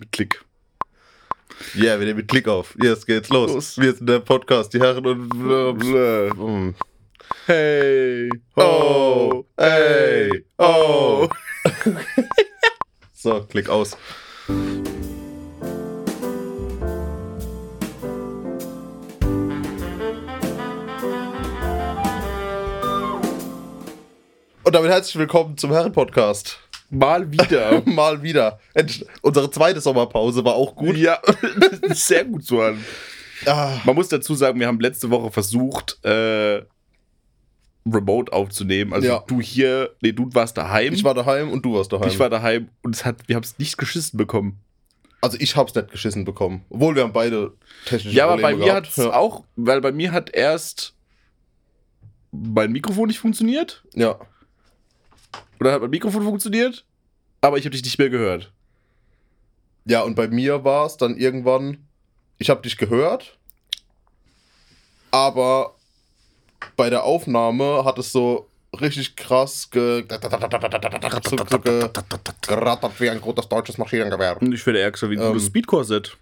mit Klick. Ja, yeah, wir nehmen mit Klick auf. Jetzt geht's los. Los. Wir sind der Podcast, die Herren und. Blö. Hey, Oh, ey, oh. So, Klick aus. Und damit herzlich willkommen zum Herren-Podcast. Mal wieder. Mal wieder. Unsere zweite Sommerpause war auch gut. ja, sehr gut so an. Ah, Man muss dazu sagen, wir haben letzte Woche versucht, äh, Remote aufzunehmen. Also Ja. du hier, nee, du warst daheim. ich war daheim und du warst daheim. ich war daheim und es hat, wir haben es nicht geschissen bekommen. also ich hab's nicht geschissen bekommen. Obwohl wir haben beide technische Ja, aber bei Probleme mir hat es ja. auch, weil bei mir hat erst mein Mikrofon nicht funktioniert. Ja. Oder hat mein Mikrofon funktioniert, aber ich habe dich nicht mehr gehört. Ja, und bei mir war es dann irgendwann, ich habe dich gehört, aber bei der Aufnahme hat es so richtig krass ge gerattert wie ein großes deutsches Maschinengewehr. Und ich werde ärger wie ein Ähm. gutes Speedcore-Set.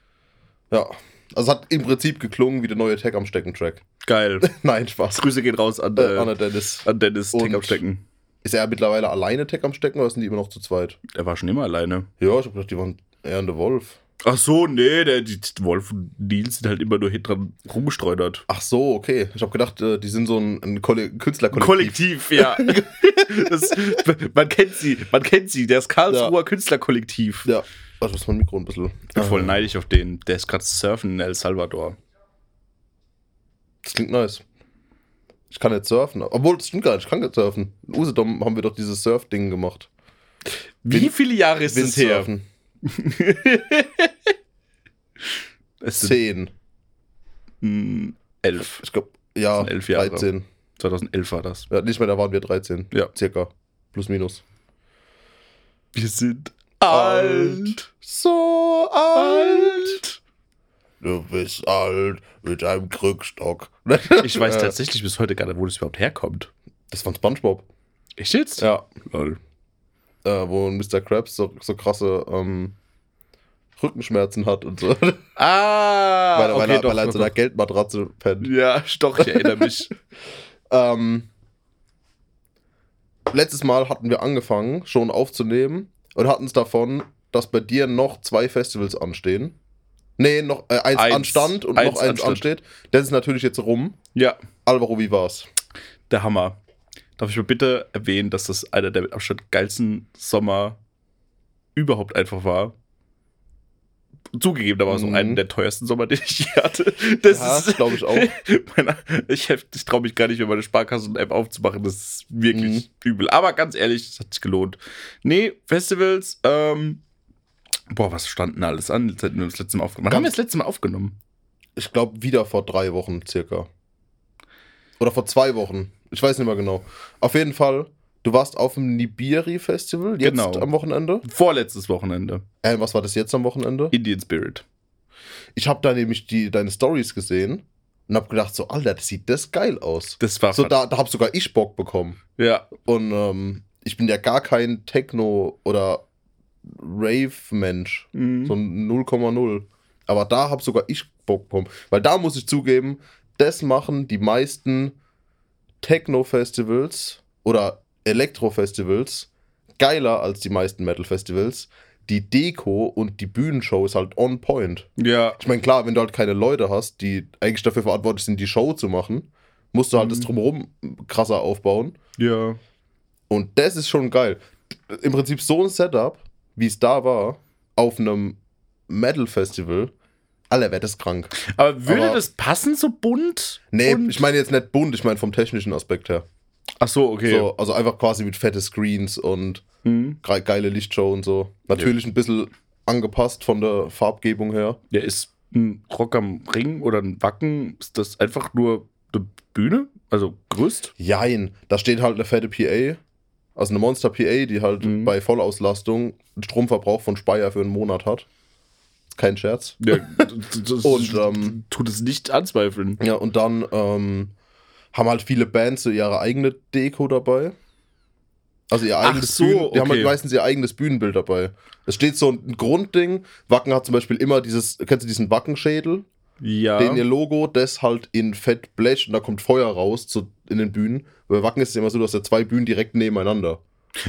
Ja. Also es hat im Prinzip geklungen wie der neue Tag am Stecken-Track. Geil. Nein, Spaß. Grüße gehen raus an, Äh, äh, Anna Dennis. an Dennis Und- Tick am Stecken. Ist er mittlerweile alleine Tag am Stecken oder sind die immer noch zu zweit? Er war schon immer alleine. Ja, ich hab gedacht, die waren eher der Wolf. Ach so, nee, der, die, Wolf und Nils sind halt immer nur hinten dran rumgestreunert. Ach so, okay. Ich habe gedacht, äh, die sind so ein, ein Kolle- Künstlerkollektiv. Kollektiv, ja. das, man kennt sie, man kennt sie, das Karlsruher Künstlerkollektiv. Ja. Warte, das ist mein Mikro ein bisschen. Ich bin voll neidisch auf den. Der ist gerade surfen in El Salvador. Das klingt nice. Ich kann nicht surfen. Obwohl, das stimmt gar nicht. Ich kann nicht surfen. In Usedom haben wir doch dieses Surf-Ding gemacht. Wie Wind- viele Jahre ist es her? Es Zehn. mm, elf. Ich glaube, ja, elf Jahre. 13. 2011 war das. Ja, nicht mehr, da waren wir 13. Ja. Circa. Plus, minus. Wir sind Alt. So alt. Du bist alt mit einem Krückstock. Ich weiß tatsächlich bis heute gar nicht, wo das überhaupt herkommt. Das war Spongebob. Echt jetzt? Ja. Lol. Äh, wo Mr. Krabs so, so krasse ähm, Rückenschmerzen hat und so. Ah, weil, er- weil, okay, er, doch, weil er in so einer. Geldmatratze pennt. Ja, doch, ich erinnere mich. Ähm, letztes Mal hatten wir angefangen, schon aufzunehmen und hatten es davon, dass bei dir noch zwei Festivals anstehen. Nee, noch äh, eins, Eins. anstand und Eins noch eins anstand. ansteht. Das ist natürlich jetzt rum. ja, Alvaro, wie war's? der Hammer. Darf ich mal bitte erwähnen, dass das einer der mit Abstand geilsten Sommer überhaupt einfach war? Zugegeben, da war so Mhm. einer der teuersten Sommer, den ich je hatte. Das Ja, ist, glaube ich auch. Meine, ich ich traue mich gar nicht mehr, meine Sparkassen-App aufzumachen. Das ist wirklich Mhm. übel. Aber ganz ehrlich, das hat sich gelohnt. Nee, Festivals, ähm, boah, was stand denn alles an, seit wir das letzte Mal aufgenommen haben? Haben wir das letzte Mal aufgenommen? Ich glaube, wieder vor drei Wochen circa. Oder vor zwei Wochen. Ich weiß nicht mehr genau. Auf jeden Fall, du warst auf dem Nibiri-Festival jetzt Genau. am Wochenende. Vorletztes Wochenende. Äh, was war das jetzt am Wochenende? Indian Spirit. Ich habe da nämlich die, deine Stories gesehen und habe gedacht, so, Alter, das sieht das geil aus. Das war So, da, da habe sogar ich Bock bekommen. Ja, Und ähm, ich bin ja gar kein Techno- oder Rave-Mensch. Mhm. So ein 0,0. Aber da habe sogar ich Bock bekommen. Weil da muss ich zugeben, das machen die meisten Techno-Festivals oder Elektro-Festivals geiler als die meisten Metal-Festivals. Die Deko und die Bühnenshow ist halt on point. ja, Ich meine, klar, wenn du halt keine Leute hast, die eigentlich dafür verantwortlich sind, die Show zu machen, musst du halt das Mhm. drumherum krasser aufbauen. ja. Und das ist schon geil. Im Prinzip so ein Setup, wie es da war, auf einem Metal-Festival, Alter, wäre das krank. Aber würde Aber- das passen, so bunt? Nee, Und- ich meine jetzt nicht bunt, ich meine vom technischen Aspekt her. Ach so, okay. So, also einfach quasi mit fette Screens und Mhm. ge- geile Lichtshow und so. Natürlich ein bisschen angepasst von der Farbgebung her. Ja, ist ein Rock am Ring oder ein Wacken, ist das einfach nur eine Bühne? Also Gerüst? Jein, da steht halt eine fette PA, also eine Monster PA, die halt Mhm. bei Vollauslastung einen Stromverbrauch von Speyer für einen Monat hat. Kein Scherz. Ja, das Und, ähm, tut es nicht anzweifeln. Ja, und dann ähm, haben halt viele Bands so ihre eigene Deko dabei. Also ihr Ach eigenes so, Bühnen, die haben okay. halt meistens ihr eigenes Bühnenbild dabei. Es steht so ein Grundding. Wacken hat zum Beispiel immer dieses, kennst du diesen Wackenschädel? Ja. Den ihr Logo, das halt in Fett Blech und da kommt Feuer raus zu, in den Bühnen. Bei Wacken ist es immer so, dass da zwei Bühnen direkt nebeneinander.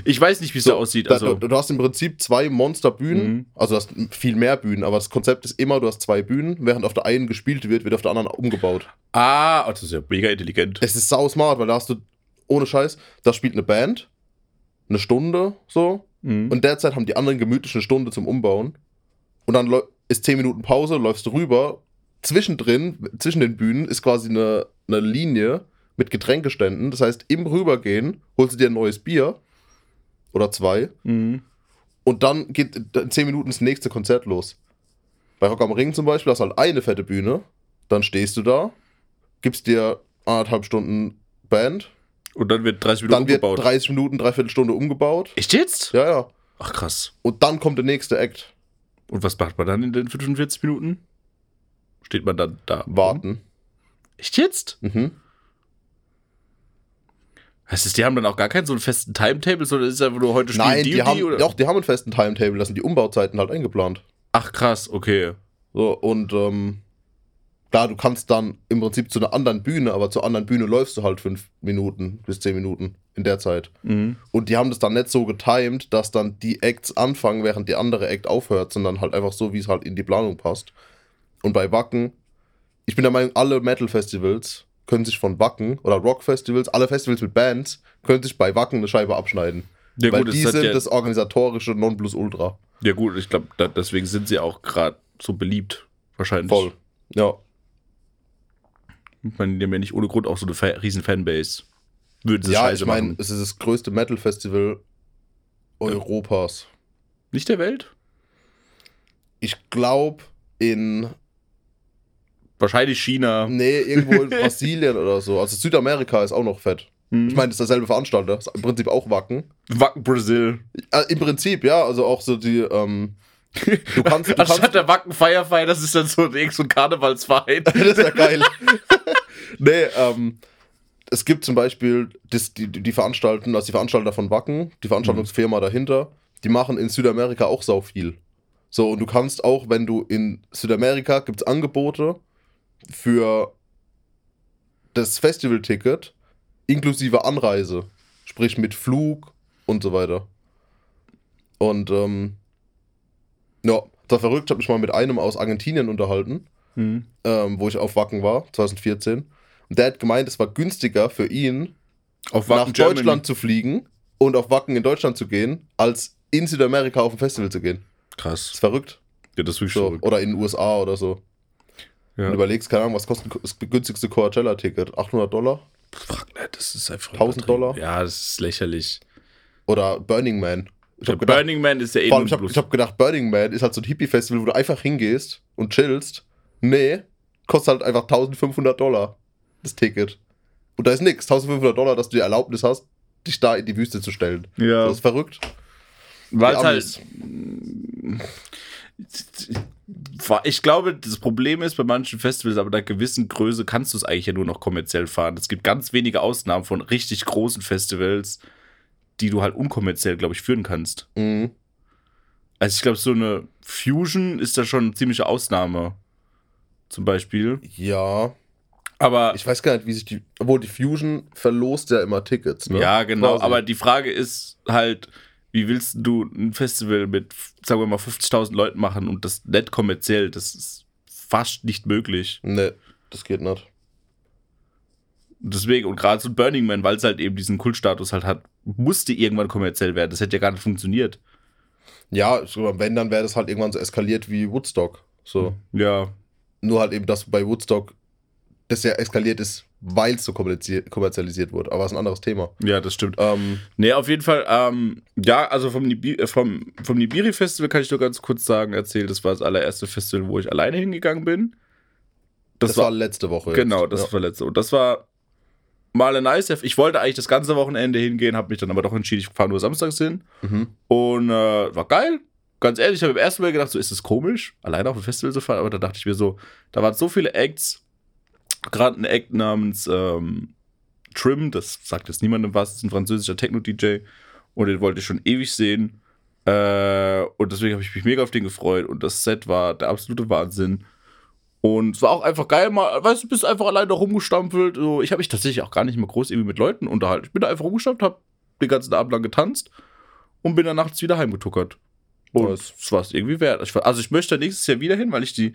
Ich weiß nicht, wie es So, da aussieht. da, Also, du, du hast im Prinzip zwei Monsterbühnen, Mhm. also du hast viel mehr Bühnen, aber das Konzept ist immer, du hast zwei Bühnen, während auf der einen gespielt wird, wird auf der anderen umgebaut. ah, oh, das ist ja mega intelligent. Es ist sau smart, weil da hast du, ohne Scheiß, da spielt eine Band, eine Stunde so, Mhm. und derzeit haben die anderen gemütlich eine Stunde zum Umbauen. Und dann ist 10 Minuten Pause, läufst du rüber. Zwischendrin, zwischen den Bühnen, ist quasi eine, eine Linie mit Getränkeständen. Das heißt, im Rübergehen holst du dir ein neues Bier oder zwei. Mhm. Und dann geht in 10 Minuten das nächste Konzert los. Bei Rock am Ring zum Beispiel hast du halt eine fette Bühne. Dann stehst du da, gibst dir anderthalb Stunden Band. Und dann wird 30 Minuten Dann wird umgebaut. 30 Minuten, dreiviertel Stunde umgebaut. Echt jetzt? Ja, ja. Ach krass. Und dann kommt der nächste Act. Und was macht man dann in den 45 Minuten? Steht man dann da? Warten. Echt jetzt? Mhm. Heißt es, die haben dann auch gar keinen so einen festen Timetable, sondern ist es einfach nur heute spielen Nein, die, die, haben, die, oder? doch, die haben einen festen Timetable, da sind die Umbauzeiten halt eingeplant. Ach krass, okay. So, und ähm, klar, du kannst dann im Prinzip zu einer anderen Bühne, aber zur anderen Bühne läufst du halt fünf Minuten bis zehn Minuten in der Zeit. Mhm. Und die haben das dann nicht so getimed, dass dann die Acts anfangen, während die andere Act aufhört, sondern halt einfach so, wie es halt in die Planung passt. Und bei Wacken, ich bin der Meinung, alle Metal-Festivals können sich von Wacken oder Rock-Festivals, alle Festivals mit Bands, können sich bei Wacken eine Scheibe abschneiden. Ja, weil gut, die sind ja, das organisatorische Nonplusultra. ja gut, ich glaube, deswegen sind sie auch gerade so beliebt. Wahrscheinlich. Voll. Ja. Ich meine, die haben ja nicht ohne Grund auch so eine Fa riesen Fanbase. Würden sie Ja, Scheiße ich meine, es ist das größte Metal-Festival Europas. Nicht der Welt? Ich glaube in Wahrscheinlich China. Nee, irgendwo in Brasilien oder so. Also Südamerika ist auch noch fett. Hm. Ich meine, das ist derselbe Veranstalter. Ist im Prinzip auch Wacken. Wacken Brasil. Äh, Im Prinzip, ja. Also auch so die, ähm, du kannst, du Anstatt kannst, der Wacken Firefly, das ist dann so ein, so ein Karnevalsverein. das ist ja geil. nee, ähm, es gibt zum Beispiel das, die, die veranstalten, also die Veranstalter von Wacken, die Veranstaltungsfirma dahinter, die machen in Südamerika auch sau viel. So, und du kannst auch, wenn du in Südamerika gibt es Angebote für das Festivalticket inklusive Anreise. Sprich mit Flug und so weiter. Und ähm, ja, das war verrückt, ich habe mich mal mit einem aus Argentinien unterhalten Hm. ähm, wo ich auf Wacken war, 2014. Und der hat gemeint, es war günstiger für ihn, Auf nach Wacken Germany. Deutschland zu fliegen und auf Wacken in Deutschland zu gehen, als in Südamerika auf ein Festival zu gehen. Das Krass. ist verrückt. Ja, das ist wirklich So. verrückt. Oder in den USA oder so. Ja. Und überlegst, keine Ahnung, was kostet das günstigste Coachella-Ticket? 800 Dollar? Fuck, ne, das ist einfach 1000 übertrieben. Dollar? Ja, das ist lächerlich. Oder Burning Man? Ich habe gedacht, Burning Man ist ja eh nur allem, ich hab, bloß- ich hab gedacht, Burning Man ist halt so ein Hippie-Festival, wo du einfach hingehst und chillst. Nee, kostet halt einfach 1500 Dollar das Ticket. Und da ist nix. 1500 Dollar, dass du die Erlaubnis hast, dich da in die Wüste zu stellen. ja. Das ist verrückt. Weil es halt. Ich glaube, das Problem ist bei manchen Festivals, aber einer gewissen Größe kannst du es eigentlich ja nur noch kommerziell fahren. Es gibt ganz wenige Ausnahmen von richtig großen Festivals, die du halt unkommerziell, glaube ich, führen kannst. Mhm. Also ich glaube, so eine Fusion ist da schon eine ziemliche Ausnahme. Zum Beispiel. Ja, Aber ich weiß gar nicht, wie sich die. Obwohl die Fusion verlost ja immer Tickets, ne? ja, genau. Quasi. Aber die Frage ist halt, wie willst du ein Festival mit, sagen wir mal, 50.000 Leuten machen und das nicht kommerziell? Das ist fast nicht möglich. Nee, das geht nicht. Und Deswegen, und gerade so Burning Man, weil es halt eben diesen Kultstatus halt hat, musste irgendwann kommerziell werden. Das hätte ja gar nicht funktioniert. Ja, wenn, dann wäre das halt irgendwann so eskaliert wie Woodstock. So. Ja. Nur halt eben, dass bei Woodstock das ja eskaliert ist, weil es so kommerzi- kommerzialisiert wurde. Aber das ist ein anderes Thema. Ja, das stimmt. Ähm, Nee, auf jeden Fall, ähm, ja, also vom, Nibi äh, vom, vom Nibiri-Festival kann ich nur ganz kurz sagen, erzählt, das war das allererste Festival, wo ich alleine hingegangen bin. das, war, letzte Woche. Genau, jetzt. das ja. war letzte. Und das war mal ein nice. Ich wollte eigentlich das ganze Wochenende hingehen, habe mich dann aber doch entschieden, ich fahre nur samstags hin. Mhm. Und äh, war geil. Ganz ehrlich, ich habe im ersten Mal gedacht, so ist es komisch, alleine auf ein Festival zu fahren. Aber da dachte ich mir so, da waren so viele Acts. Gerade ein Act namens ähm, Trim, das sagt jetzt niemandem was, ist ein französischer Techno-DJ. und den wollte ich schon ewig sehen. Äh, und deswegen habe ich mich mega auf den gefreut. Und das Set war der absolute Wahnsinn. Und es war auch einfach geil, mal, weißt du, bist einfach alleine da rumgestampfelt. So, ich habe mich tatsächlich auch gar nicht mehr groß irgendwie mit Leuten unterhalten. Ich bin da einfach rumgestampft, habe den ganzen Abend lang getanzt und bin dann nachts wieder heimgetuckert. Und das war es irgendwie wert. Also ich möchte nächstes Jahr wieder hin, weil ich die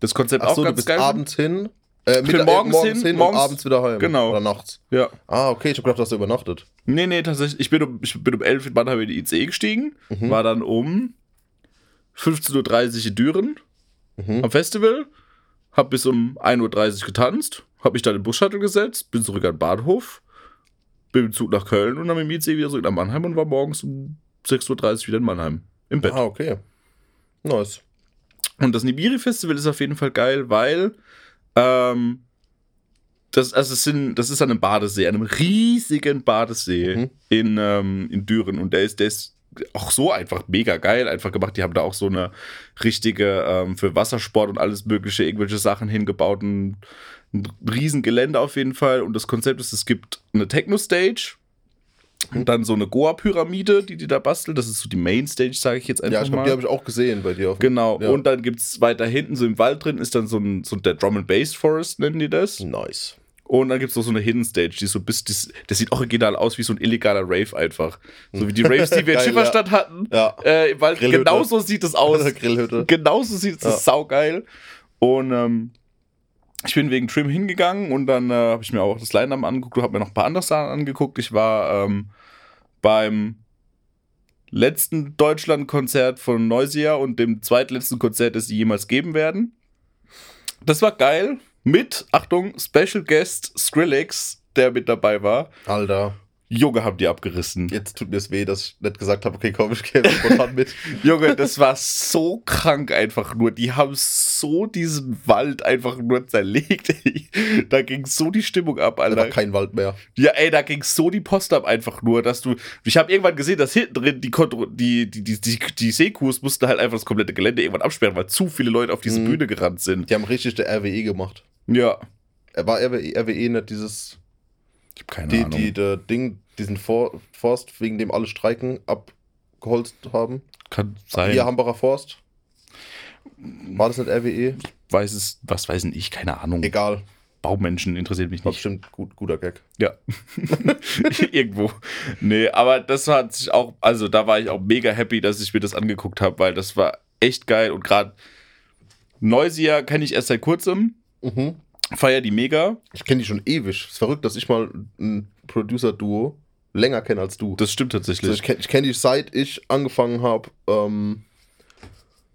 das Konzept Ach auch so, du ganz bist geil abends hin. Äh, bin morgens hin, morgens- und abends wieder heim. Genau. Oder nachts. Ja. Ah, okay, ich hab gedacht, du hast übernachtet. Nee, nee, tatsächlich. Ich bin um, ich bin um 11 in Mannheim in die ICE gestiegen, Mhm. war dann um 15.30 Uhr in Düren Mhm. am Festival, hab bis um 1.30 Uhr getanzt, hab mich dann in den Bus-Shuttle gesetzt, bin zurück an den Bahnhof, bin mit dem Zug nach Köln und dann mit dem ICE wieder zurück nach Mannheim und war morgens um 6.30 Uhr wieder in Mannheim im Bett. Ah, okay. Nice. Und das Nibiri-Festival ist auf jeden Fall geil, weil ähm, das, also es sind, das ist an einem Badesee, einem riesigen Badesee Mhm. in, ähm, in Düren. Und der ist, der ist auch so einfach mega geil einfach gemacht. Die haben da auch so eine richtige ähm, für Wassersport und alles mögliche, irgendwelche Sachen hingebaut. Ein, ein riesen Gelände auf jeden Fall. Und das Konzept ist, es gibt eine Techno-Stage. Und dann so eine Goa-Pyramide, die die da basteln. Das ist so die Main-Stage, sage ich jetzt einfach Ja, ich glaube, mal. die habe ich auch gesehen bei dir auf Genau, Ja. und dann gibt es weiter hinten, so im Wald drin, ist dann so ein, so der Drum and Bass Forest, nennen die das. Nice. Und dann gibt es noch so eine Hidden Stage, die so bis, das, das sieht original aus wie so ein illegaler Rave einfach. So wie die Raves, die wir in Schifferstadt hatten. Ja. Äh, Wald, Grillhütte. genauso sieht es aus. Grillhütte. Genauso sieht es, das Ja. ist saugeil. Und ähm, ich bin wegen Trim hingegangen und dann äh, habe ich mir auch das Line-Up angeguckt, habe mir noch ein paar andere Sachen angeguckt. Ich war ähm, beim letzten Deutschland-Konzert von Neusia und dem zweitletzten Konzert, das sie jemals geben werden. Das war geil. Mit, Achtung, Special Guest Skrillex, der mit dabei war. Alter, Junge, haben die abgerissen. jetzt tut mir es weh, dass ich nicht gesagt habe, okay, komm, ich gehe spontan mit. Junge, das war so krank einfach nur. Die haben so diesen Wald einfach nur zerlegt. Da ging so die Stimmung ab, Da war Alter. kein Wald mehr. Ja, ey, da ging so die Post ab einfach nur, dass du. Ich habe irgendwann gesehen, dass hinten drin die, Kontro die, die, die, die, die Seekurs mussten halt einfach das komplette Gelände irgendwann absperren, weil zu viele Leute auf diese Mhm. Bühne gerannt sind. Die haben richtig der RWE gemacht. Ja. Er war RWE, RWE nicht dieses, Ich habe keine die, Ahnung. die, der Ding, diesen For Forst, wegen dem alle Streiken abgeholzt haben. Kann sein. Hier Hambacher Forst. War das nicht RWE? weiß es, was weiß denn ich, keine Ahnung. Egal. Baumenschen interessiert mich War nicht. bestimmt gut, guter Gag. Ja. Irgendwo. Nee, aber das hat sich auch, also da war ich auch mega happy, dass ich mir das angeguckt habe, weil das war echt geil und gerade Neusia kenne ich erst seit kurzem, Mhm. Feier die mega. Ich kenne die schon ewig. Ist verrückt, dass ich mal ein Producer-Duo länger kenne als du. Das stimmt Also tatsächlich. ich kenne kenn die seit ich angefangen habe, ähm,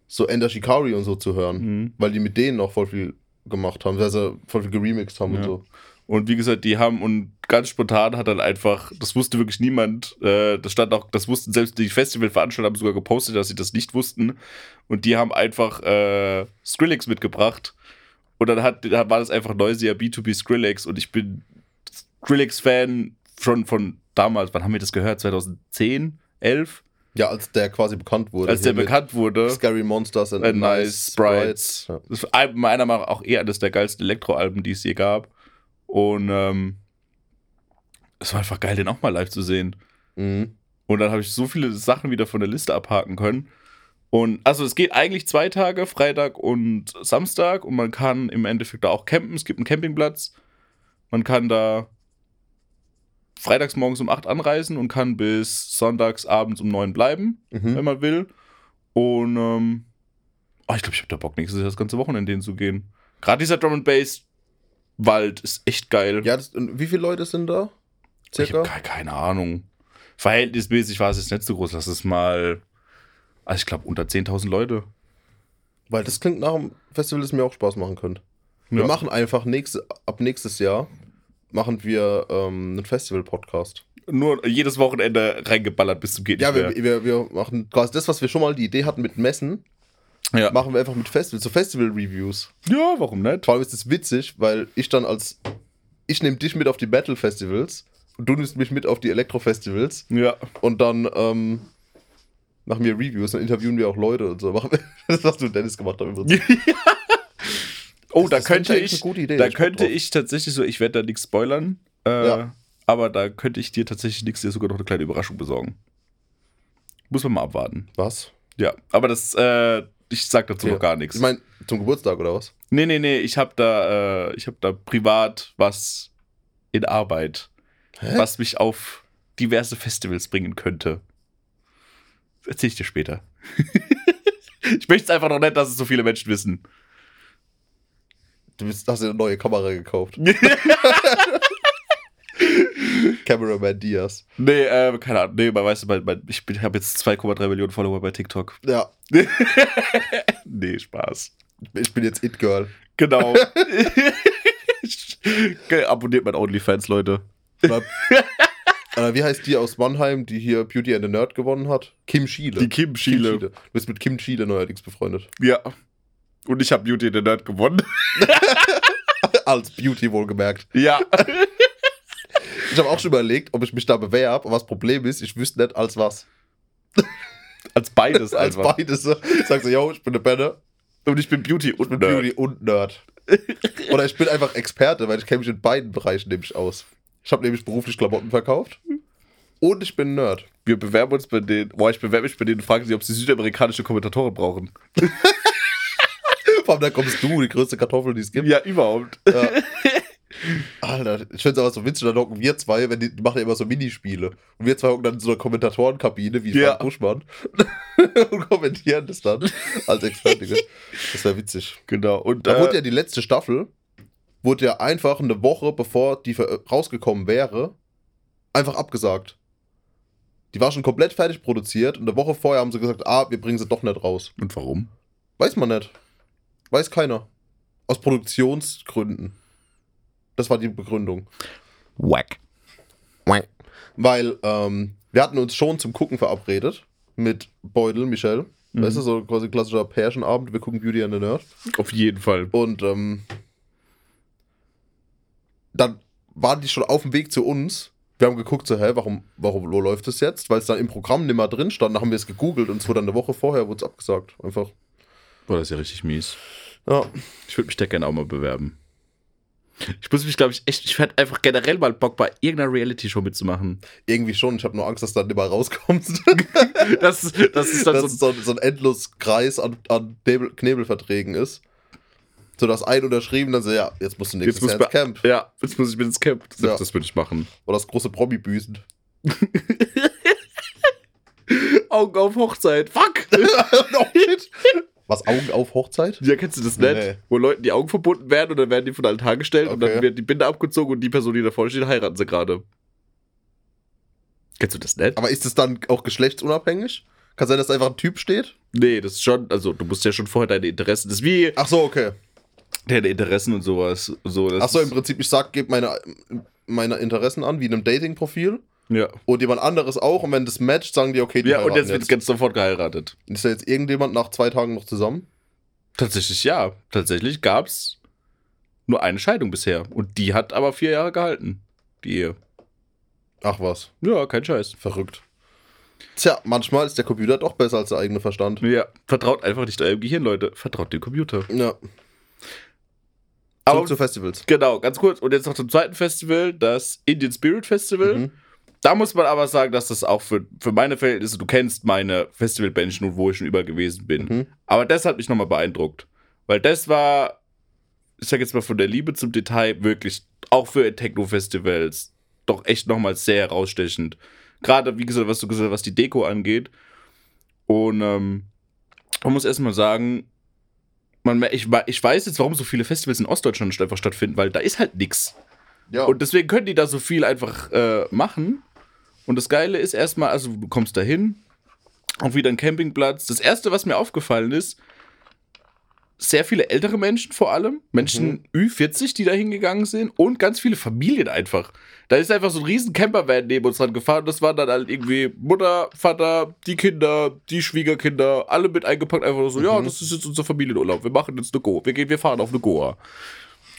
so Ender Shikari und so zu hören. Mhm. Weil die mit denen noch voll viel gemacht haben, also voll viel geremixed haben und Ja. so. Und wie gesagt, die haben und ganz spontan hat dann einfach, das wusste wirklich niemand, äh, das stand auch, das wussten selbst die Festivalveranstalter haben sogar gepostet, dass sie das nicht wussten. Und die haben einfach äh, Skrillex mitgebracht. Und dann hat, da war das einfach Neusia B2B Skrillex und ich bin Skrillex-Fan schon von damals. Wann haben wir das gehört? 2010, 11? Ja, als der quasi bekannt wurde. Als der bekannt wurde. Scary Monsters and Äh, Nice Sprites. Ja. Das ist ein- meiner Meinung nach auch eher eines der geilsten Elektroalben, die es je gab. Und ähm, es war einfach geil, den auch mal live zu sehen. Mhm. Und dann habe ich so viele Sachen wieder von der Liste abhaken können. Und also es geht eigentlich zwei Tage, Freitag und Samstag. Und man kann im Endeffekt da auch campen. Es gibt einen Campingplatz. Man kann da freitags morgens um 8 anreisen und kann bis sonntags abends um 9 bleiben wenn Mhm. man will. Und ähm, oh, ich glaube, ich habe da Bock, nächstes Jahr das ganze Wochenende hinzugehen. Gerade dieser Drum and Bass Wald ist echt geil. Ja, das, und wie viele Leute sind da? ich Circa? habe keine, keine Ahnung. Verhältnismäßig war es jetzt nicht so groß. Lass es mal, also ich glaube, unter 10.000 Leute. Weil das klingt nach einem Festival, das mir auch Spaß machen könnte. Wir Ja. machen einfach nächste, ab nächstes Jahr machen wir ähm, einen Festival-Podcast. Nur jedes Wochenende reingeballert bis zum geht Ja, wir, wir, wir machen quasi das, was wir schon mal die Idee hatten mit Messen. Ja. machen wir einfach mit Festivals, so Festival-Reviews. ja, warum nicht? Vor allem ist das witzig, weil ich dann als, ich nehme dich mit auf die Metal-Festivals und du nimmst mich mit auf die Elektro-Festivals Ja. und dann ähm, machen wir Reviews, dann interviewen wir auch Leute und so. Das, was du Dennis gemacht haben. Im Prinzip. Oh, da Das könnte ich, eine gute Idee, da ich könnte ich tatsächlich so, ich werde da nichts spoilern. Äh, Ja. aber da könnte ich dir tatsächlich nächstes Jahr sogar noch eine kleine Überraschung besorgen. Muss man mal abwarten. Was? Ja, aber das, äh, ich sag dazu Okay. noch gar nichts. Ich meine, zum Geburtstag oder was? Nee, nee, nee, ich habe da, äh, ich habe da privat was in Arbeit, Hä? was mich auf diverse Festivals bringen könnte. Erzähl ich dir später. ich möchte es einfach noch nicht, dass es so viele Menschen wissen. Du bist, hast dir eine neue Kamera gekauft. Cameraman Diaz. Nee, äh, keine Ahnung. Nee, man weiß, mein, mein, ich habe jetzt 2,3 Millionen Follower bei TikTok. Ja, Nee, Spaß. ich bin jetzt It-Girl. Genau. Abonniert mein OnlyFans, Leute. Oder- äh, wie heißt die aus Mannheim, die hier Beauty and the Nerd gewonnen hat? Kim Schiele. Die Kim Schiele. Du bist mit Kim Schiele neuerdings befreundet. Ja. Und ich habe Beauty in the Nerd gewonnen. Als Beauty wohlgemerkt. ja. Ich habe auch schon überlegt, ob ich mich da bewerbe. Aber das Problem ist, ich wüsste nicht als was. Als beides Als einfach. beides. Sagst du, yo, ich bin eine Benne, Und ich bin Beauty und Nerd. Beauty und Nerd. Oder ich bin einfach Experte, weil ich kenne mich in beiden Bereichen nämlich aus. Ich habe nämlich beruflich Klamotten verkauft. Und ich bin Nerd. Wir bewerben uns bei denen. Boah, ich bewerbe mich bei denen und frage sie, ob sie südamerikanische Kommentatoren brauchen. Vor allem, da kommst du, die größte Kartoffel, die es gibt. Ja, überhaupt. Ja. Alter, ich finde es aber so witzig, dann hocken wir zwei, wenn die, die machen ja immer so Minispiele. Und wir zwei hocken dann in so einer Kommentatorenkabine, wie Ja. Frank Buschmann, und kommentieren das dann als Experte. Das wäre witzig. Genau. Und Da äh, wurde ja die letzte Staffel, wurde ja einfach eine Woche bevor die rausgekommen wäre, einfach abgesagt. Die war schon komplett fertig produziert und eine Woche vorher haben sie gesagt, ah, wir bringen sie doch nicht raus. und warum? Weiß man nicht. Weiß keiner. Aus Produktionsgründen. Das war die Begründung. Wack. Weil ähm, wir hatten uns schon zum Gucken verabredet mit Beutel, Michelle. Mhm. Weißt du, so quasi klassischer Pärchenabend. Wir gucken Beauty and the Nerd. Auf jeden Fall. Und ähm, dann waren die schon auf dem Weg zu uns. Wir haben geguckt, so, hä, warum, warum wo läuft das jetzt? Weil es dann im Programm nicht mehr drin stand. Dann haben wir es gegoogelt und es wurde dann eine Woche vorher wurde es abgesagt. Einfach. Boah, das ist ja richtig mies. Ja. Ich würde mich da gerne auch mal bewerben. Ich muss mich, glaube ich, echt, ich hätte einfach generell mal Bock, bei irgendeiner Reality-Show mitzumachen. Irgendwie schon. Ich habe nur Angst, dass dann nicht mehr rauskommt. Das, das ist dann dass so es so, so ein endlos Kreis an, an Knebel, Knebelverträgen ist. So dass ein unterschrieben dann so, ja, jetzt musst du Jetzt nächstes muss Jahr ins Camp. Ja, jetzt muss ich mit ins Camp. Das, Ja. das würde ich machen. Oder das große Promi-Büßen. Augen auf Hochzeit. Fuck! No. Was, Augen auf Hochzeit? Ja, kennst du das nicht? Nee. Wo Leuten die Augen verbunden werden und dann werden die von Altar gestellt und Okay. dann wird die Binde abgezogen und die Person, die davor steht, heiraten sie gerade. Kennst du das nicht? Aber ist es dann auch geschlechtsunabhängig? Kann sein, dass da einfach ein Typ steht? Nee, das ist schon, also du musst ja schon vorher deine Interessen, das ist wie Ach so, okay. Deine Interessen und sowas. So, das Ach so, im Prinzip, ich sag, gebe meine, meine Interessen an, wie in einem Dating-Profil. Ja. Und jemand anderes auch. Und wenn das matcht, sagen die, okay, die Ja, und heiraten jetzt wird ganz sofort geheiratet. Ist da jetzt irgendjemand nach zwei Tagen noch zusammen? Tatsächlich ja. Tatsächlich gab's nur eine Scheidung bisher. Und die hat aber vier Jahre gehalten. Die Ehe. Ach was, Ja, kein Scheiß. verrückt. Tja, manchmal ist der Computer doch besser als der eigene Verstand. Ja, vertraut einfach nicht eurem Gehirn, Leute. Vertraut dem Computer. Ja. Aber zu Festivals. genau, ganz kurz. Und jetzt noch zum zweiten Festival, das Indian Spirit Festival. Mhm. Da muss man aber sagen, dass das auch für, für meine Verhältnisse, du kennst meine Festivalbändchen und wo ich schon überall gewesen bin. Mhm. Aber das hat mich nochmal beeindruckt. Weil das war, ich sag jetzt mal von der Liebe zum Detail, wirklich auch für Techno-Festivals doch echt nochmal sehr herausstechend. Gerade, wie gesagt, was du gesagt hast, was die Deko angeht. Und ähm, man muss erstmal sagen, man, ich, ich weiß jetzt, warum so viele Festivals in Ostdeutschland einfach stattfinden, weil da ist halt nix. Ja. Und deswegen können die da so viel einfach äh, machen. Und das Geile ist erstmal, also du kommst da hin, auch wieder ein Campingplatz. Das erste, was mir aufgefallen ist, sehr viele ältere Menschen vor allem, Menschen Ü40, die da hingegangen sind und ganz viele Familien einfach. Da ist einfach so ein riesen Campervan neben uns dran gefahren. Das waren dann halt irgendwie Mutter, Vater, die Kinder, die Schwiegerkinder, alle mit eingepackt. Einfach so, ja, das ist jetzt unser Familienurlaub. Wir machen jetzt eine Go. Wir, gehen, wir fahren auf eine Goa.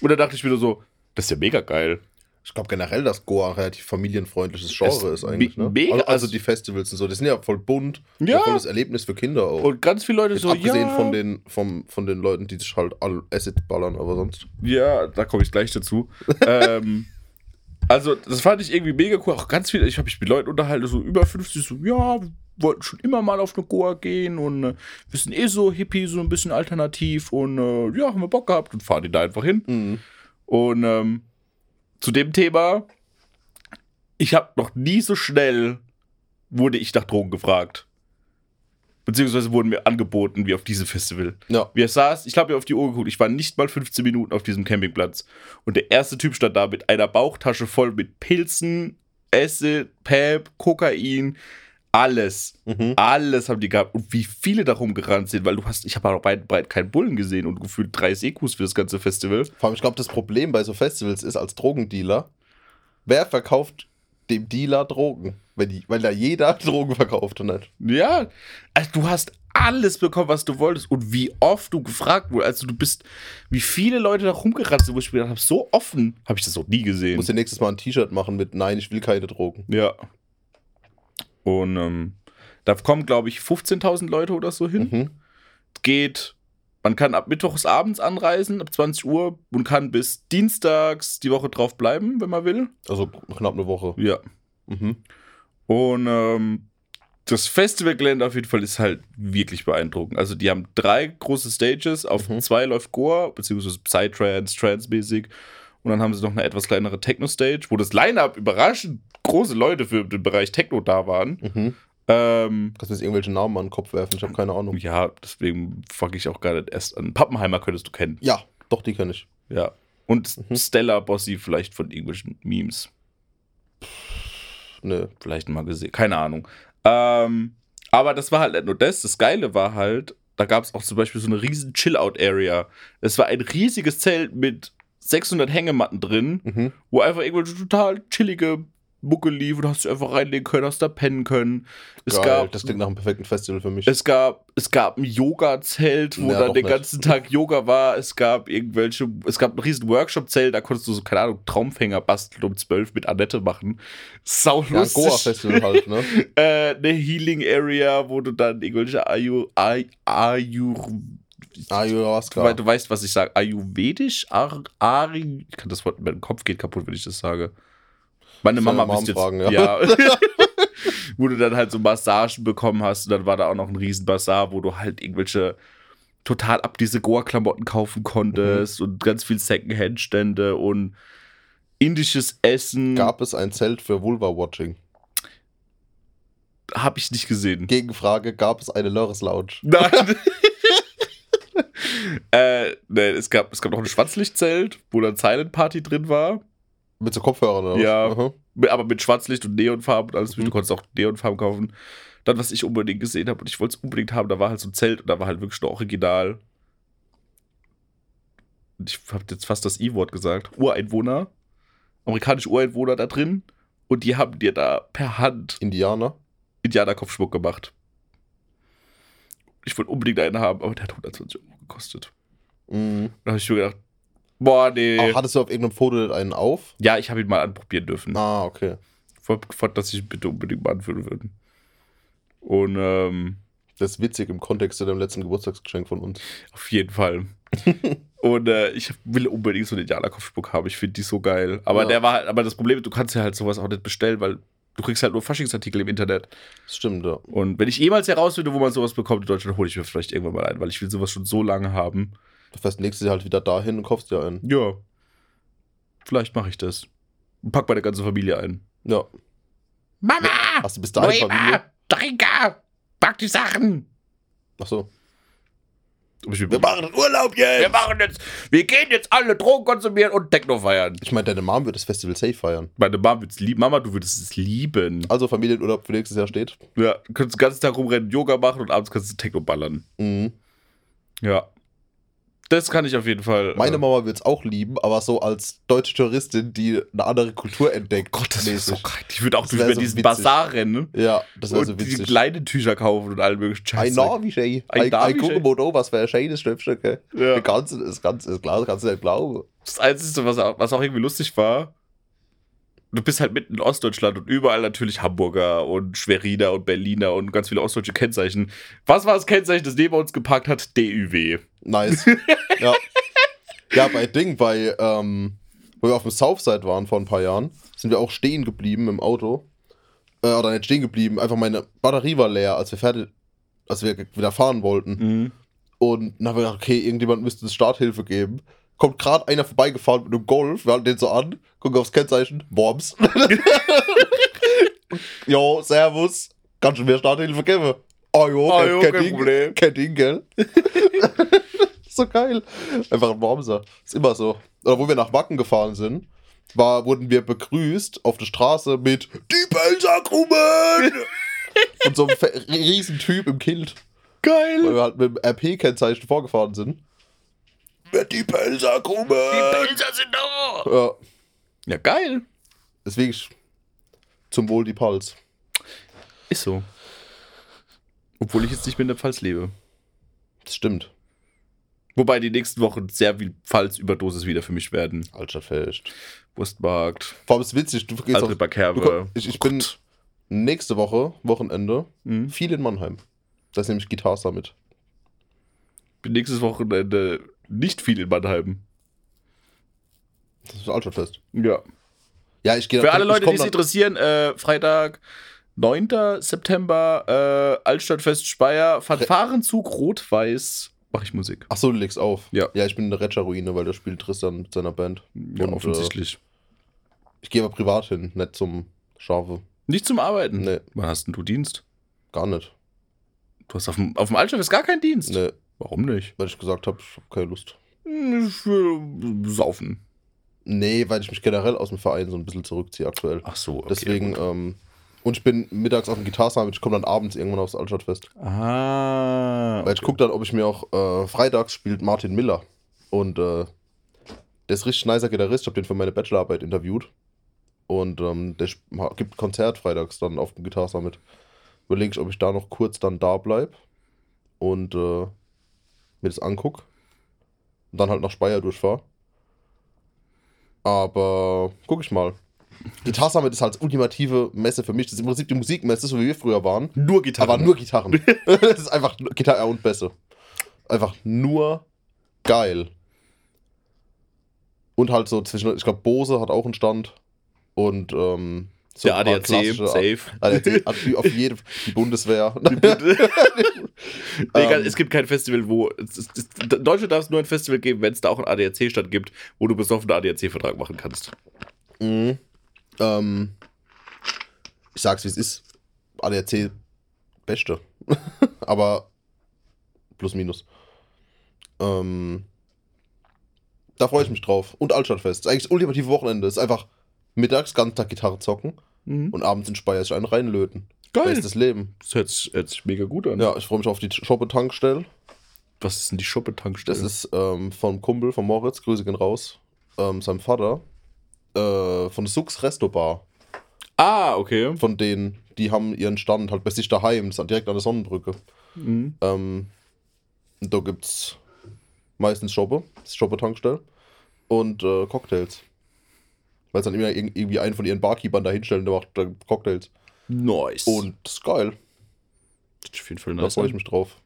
Und da dachte ich wieder so, das ist ja mega geil. Ich glaube generell, dass Goa ein relativ familienfreundliches Genre Es ist eigentlich. Ne? mega, also, also also- die Festivals und so, die sind ja voll bunt. Ja. Ein volles Erlebnis für Kinder auch. Und ganz viele Leute Jetzt so, abgesehen ja. von, den, vom, von den Leuten, die sich halt all Acid ballern, aber sonst. Ja, da komme ich gleich dazu. ähm, Also, das fand ich irgendwie mega cool. Auch ganz viele, ich habe mich mit Leuten unterhalten, so über 50, so, ja, wollten schon immer mal auf eine Goa gehen und äh, wir sind eh so Hippie, so ein bisschen alternativ und äh, ja, haben wir Bock gehabt und fahren die da einfach hin. Mhm. Und ähm, zu dem Thema, ich habe noch nie so schnell wurde ich nach Drogen gefragt. Beziehungsweise wurden mir angeboten, wie auf diesem Festival. Ja. Wir saß, ich habe mir auf die Uhr geguckt, ich war nicht mal 15 Minuten auf diesem Campingplatz. Und der erste Typ stand da mit einer Bauchtasche voll mit Pilzen, Acid, Pep, Kokain, alles. Mhm. Alles haben die gehabt. Und wie viele darum gerannt sind, weil du hast, ich habe auch weit breit keinen Bullen gesehen und gefühlt drei Sekus für das ganze Festival. Vor allem, ich glaube, das Problem bei so Festivals ist als Drogendealer, wer verkauft dem Dealer Drogen? Wenn die, weil da jeder Drogen verkauft und nicht. Ja, also du hast alles bekommen, was du wolltest. Und wie oft du gefragt wurdest. Also du bist, wie viele Leute da rumgerannt sind, wo ich mir gedacht habe, so offen habe ich das noch nie gesehen. muss dir nächstes Mal ein T-Shirt machen mit Nein, ich will keine Drogen. Ja. Und ähm, da kommen, glaube ich, 15.000 Leute oder so hin. Mhm. Geht, man kann ab Mittwochs abends anreisen, ab 20 Uhr und kann bis Dienstags die Woche drauf bleiben, wenn man will. Also knapp eine Woche. Ja. Mhm. Und ähm, das Festivalgelände auf jeden Fall ist halt wirklich beeindruckend. Also die haben drei große Stages, auf Mhm. zwei läuft Goa, beziehungsweise Psytrance, Trance-mäßig. Und dann haben sie noch eine etwas kleinere Techno-Stage, wo das Line-Up überraschend große Leute für den Bereich Techno da waren. Mhm. Ähm, Kannst du jetzt irgendwelche Namen an den Kopf werfen? Ich habe keine Ahnung. ja, deswegen fange ich auch gar nicht erst an. Pappenheimer könntest du kennen. Ja, doch, die kenne ich. Ja. Und Mhm. Stella Bossi vielleicht von irgendwelchen Memes. Nö. vielleicht mal gesehen, keine Ahnung. Ähm, aber das war halt nicht nur das. Das Geile war halt, da gab es auch zum Beispiel so eine riesen Chill-Out-Area. Es war ein riesiges Zelt mit 600 Hängematten drin, Mhm. wo einfach irgendwelche total chillige Mucke lief und hast du einfach reinlegen können, hast da pennen können. Es Geil, gab das klingt nach einem perfekten Festival für mich. es gab, es gab ein Yoga-Zelt, wo Ja, dann den nicht. ganzen Tag Yoga war. Es gab irgendwelche, es gab ein riesen Workshop-Zelt, da konntest du so, keine Ahnung, Traumfänger basteln um 12 mit Annette machen. Sau ja, lustig. Goa-Festival halt, ne? äh, eine Healing Area, wo du dann irgendwelche Ayu, Ay, Ayur, Ayahuasca. weil du weißt, was ich sage, Ayurvedisch, Ar, Ari, ich kann das Wort, mein Kopf geht kaputt, wenn ich das sage. Meine Soll Mama Mom wüsste jetzt, fragen, ja. ja. wo du dann halt so Massagen bekommen hast und dann war da auch noch ein riesen Bazar, wo du halt irgendwelche total ab diese Goa-Klamotten kaufen konntest Mhm. und ganz viel Secondhand-Stände und indisches Essen Gab es ein Zelt für Vulva-Watching? habe ich nicht gesehen. Gegenfrage, gab es eine Lörres Lounge? Nein. äh, nee, es gab, es gab noch ein Schwarzlichtzelt, wo dann Silent Party drin war. Mit so Kopfhörern oder? Ja. Aha. Aber mit Schwarzlicht und Neonfarben und alles. Mhm. Du konntest auch Neonfarben kaufen. Dann, was ich unbedingt gesehen habe und ich wollte es unbedingt haben, da war halt so ein Zelt und da war halt wirklich nur Original. Und Ich habe jetzt fast das I-Wort gesagt. Ureinwohner. Amerikanische Ureinwohner da drin. Und die haben dir da per Hand Indianer? Indianerkopfschmuck gemacht. Ich wollte unbedingt einen haben, aber der hat 120 Euro gekostet. Mhm. Da habe ich mir gedacht, boah, nee. Auch hattest du auf irgendeinem Foto einen auf? ja, ich habe ihn mal anprobieren dürfen. Ah, okay. Ich wollte gefragt, dass ich ihn bitte unbedingt mal anführen würden. Und ähm, Das ist witzig im Kontext zu dem letzten Geburtstagsgeschenk von uns. auf jeden Fall. Und äh, ich will unbedingt so einen Indianerkopfschmuck haben. Ich finde die so geil. Aber Ja. der war halt, aber das Problem ist, du kannst ja halt sowas auch nicht bestellen, weil du kriegst halt nur Faschingsartikel im Internet. Das stimmt, ja. Und wenn ich jemals herausfinde, wo man sowas bekommt in Deutschland, hole ich mir vielleicht irgendwann mal ein, weil ich will sowas schon so lange haben. Du fährst nächstes Jahr halt wieder dahin und kaufst dir einen. Ja. Vielleicht mache ich das. Und pack meine ganze Familie ein. Ja. Mama! Hast du bis dahin Familie? Trinker! Pack die Sachen! Und ich- Wir machen einen Urlaub jetzt! wir machen jetzt, wir gehen jetzt alle Drogen konsumieren und Techno feiern. Ich meine, deine Mom wird das Festival safe feiern. Meine Mama würde es lieben. Mama, du würdest es lieben. Also Familienurlaub für nächstes Jahr steht. Ja, du kannst den ganzen Tag rumrennen, Yoga machen und abends kannst du Techno ballern. Mhm. Ja. Das kann ich auf jeden Fall. Meine äh, Mama wird es auch lieben, aber so als deutsche Touristin, die eine andere Kultur entdeckt. Gott, das wäre so geil. Ich würde auch Das durch so diesen witzig. Bazar rennen Ja, das wäre und so die witzig. kleinen Tücher kaufen und all möglichen Ein Scheiß. Navi-Shay. Ein Ein mal da, was für ein schönes ey. Ja. Das Ganze ist ganz, ist klar, das kannst du nicht glauben. Das Einzige, was, was auch irgendwie lustig war, du bist halt mitten in Ostdeutschland und überall natürlich Hamburger und Schweriner und Berliner und ganz viele ostdeutsche Kennzeichen. Was war das Kennzeichen, das neben uns geparkt hat? DÜW. Nice. ja. Ja, bei Ding, bei, ähm, wo wir auf dem Southside waren vor ein paar Jahren, sind wir auch stehen geblieben im Auto. Äh, oder nicht stehen geblieben, einfach meine Batterie war leer, als wir fertig, als wir wieder fahren wollten. Mhm. Und dann haben wir gedacht, okay, irgendjemand müsste uns Starthilfe geben. Kommt gerade einer vorbeigefahren mit einem Golf, wir halten den so an, gucken aufs Kennzeichen, Worms. jo, servus, kannst du mir Starthilfe geben? Oh jo, Ah, jo, kennt kein ihn, Problem. Kennt ihn, gell? so geil. Einfach ein Wormser. Ist immer so. Oder wo wir nach Wacken gefahren sind, war, wurden wir begrüßt auf der Straße mit Die Belsergruben! Und so einem riesen Typ im Kilt weil Geil. wir halt mit dem RP-Kennzeichen vorgefahren sind. Mit die Pelzergruppe! Pelzer sind da. Ja, Ja, geil. deswegen zum Wohl die Pals. Ist so. Obwohl ich jetzt nicht mehr in der Pfalz lebe. Das stimmt. Wobei die nächsten Wochen sehr viel Pfalz-Überdosis wieder für mich werden. Altstadtfest. Wurstmarkt, Vor allem ist witzig, du gehst Alfred auch, du, komm- ich, ich bin nächste Woche, Wochenende, Mhm. viel in Mannheim. Da ist nämlich Gitarre Summit. bin nächstes Wochenende nicht viel in Mannheim. Das ist Altstadtfest. Ja. Ja, ich gehe Für alle Leute, die es interessieren, äh, Freitag, 9. September, äh, Altstadtfest Speyer, Fanfarenzug Rot-Weiß, mache ich Musik. Ach so, du legst auf. Ja. Ja, ich bin in der Retscher-Ruine, weil da spielt Tristan mit seiner Band. Ja, Und, offensichtlich. Ich gehe aber privat hin, nicht zum Schafe. Nicht zum Arbeiten. Nee. Wann hast denn du Dienst? Gar nicht. Du hast auf dem, auf dem Altstadtfest gar keinen Dienst. Nee, Warum nicht? weil ich gesagt habe, ich habe keine Lust. Ich will saufen. Nee, weil ich mich generell aus dem Verein so ein bisschen zurückziehe aktuell. Ach so, okay. Deswegen, ähm, und ich bin mittags auf dem Gitarrensummit, ich komme dann abends irgendwann aufs Altstadtfest. Ah. Weil ich gucke dann, ob ich mir auch, äh, freitags spielt Martin Miller. Und, äh, der ist richtig nicer Gitarrist, ich habe den für meine Bachelorarbeit interviewt. Und, ähm, der gibt Konzert freitags dann auf dem Gitarrensummit. Überlege ich, ob ich da noch kurz dann da bleibe und, äh, mir das anguck. Und dann halt nach Speyer durchfahre. Aber guck ich mal. Guitar Summit ist halt ultimative Messe für mich. Das ist im Prinzip die Musikmesse, so wie wir früher waren. Nur Gitarre. Aber nur Gitarren. das ist einfach Gitarre und Bässe. Einfach nur geil. Und halt so zwischen, ich glaube, Bose hat auch einen Stand. Und ähm, so Der ADAC, safe. ADAC, auf- auf jeden die Bundeswehr. Egal, Ähm. es gibt kein Festival, wo. Es, es, es, in Deutschland darf es nur ein Festival geben, wenn es da auch einen ADAC-Stand gibt, wo du besoffen einen ADAC-Vertrag machen kannst. Mhm. Ähm, ich sag's wie es ist. ADAC Beste. Aber plus minus. Ähm, da freue ich mich drauf. Und Altstadtfest. Das ist eigentlich das ultimative Wochenende. Das ist einfach mittags ganzen Tag Gitarre zocken Mhm. und abends in Speyer sich einen reinlöten. Geil. Bestes Leben. Das hört sich, hört sich mega gut an. Ja, ich freue mich auf die Shoppe-Tankstelle. Was ist denn die Shoppe-Tankstelle? Das ist ähm, vom Kumpel, von Moritz, Grüße gehen raus, ähm, seinem Vater, äh, von Sux Resto Bar. Ah, okay. Von denen, die haben ihren Stand halt bei sich daheim, das ist direkt an der Sonnenbrücke. Mhm. Ähm, da gibt's meistens Shoppe, das ist Shoppe-Tankstelle, und äh, Cocktails. Weil es dann immer irg- irgendwie einen von ihren Barkeepern da hinstellen, der macht dann Cocktails. Nice. Und das ist geil, Das ist auf jeden Fall da nice. freue ich mich drauf.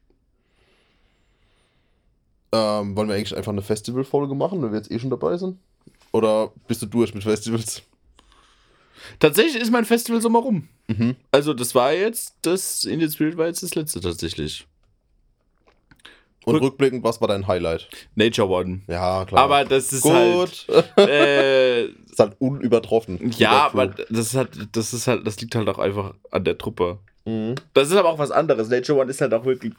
Ähm, wollen wir eigentlich einfach eine Festivalfolge machen, wenn wir jetzt eh schon dabei sind? Oder bist du durch mit Festivals? Tatsächlich ist mein Festival Sommer rum. Mhm. Also, das war jetzt, das Indian Spirit war jetzt das letzte tatsächlich. Und Rück- rückblickend, was war dein Highlight? Nature One. Ja, klar. Aber das ist halt. Gut. Äh, ist halt unübertroffen. ja, aber das ist halt, das ist halt, das liegt halt auch einfach an der Truppe. Mhm. Das ist aber auch was anderes. Nature One ist halt auch wirklich.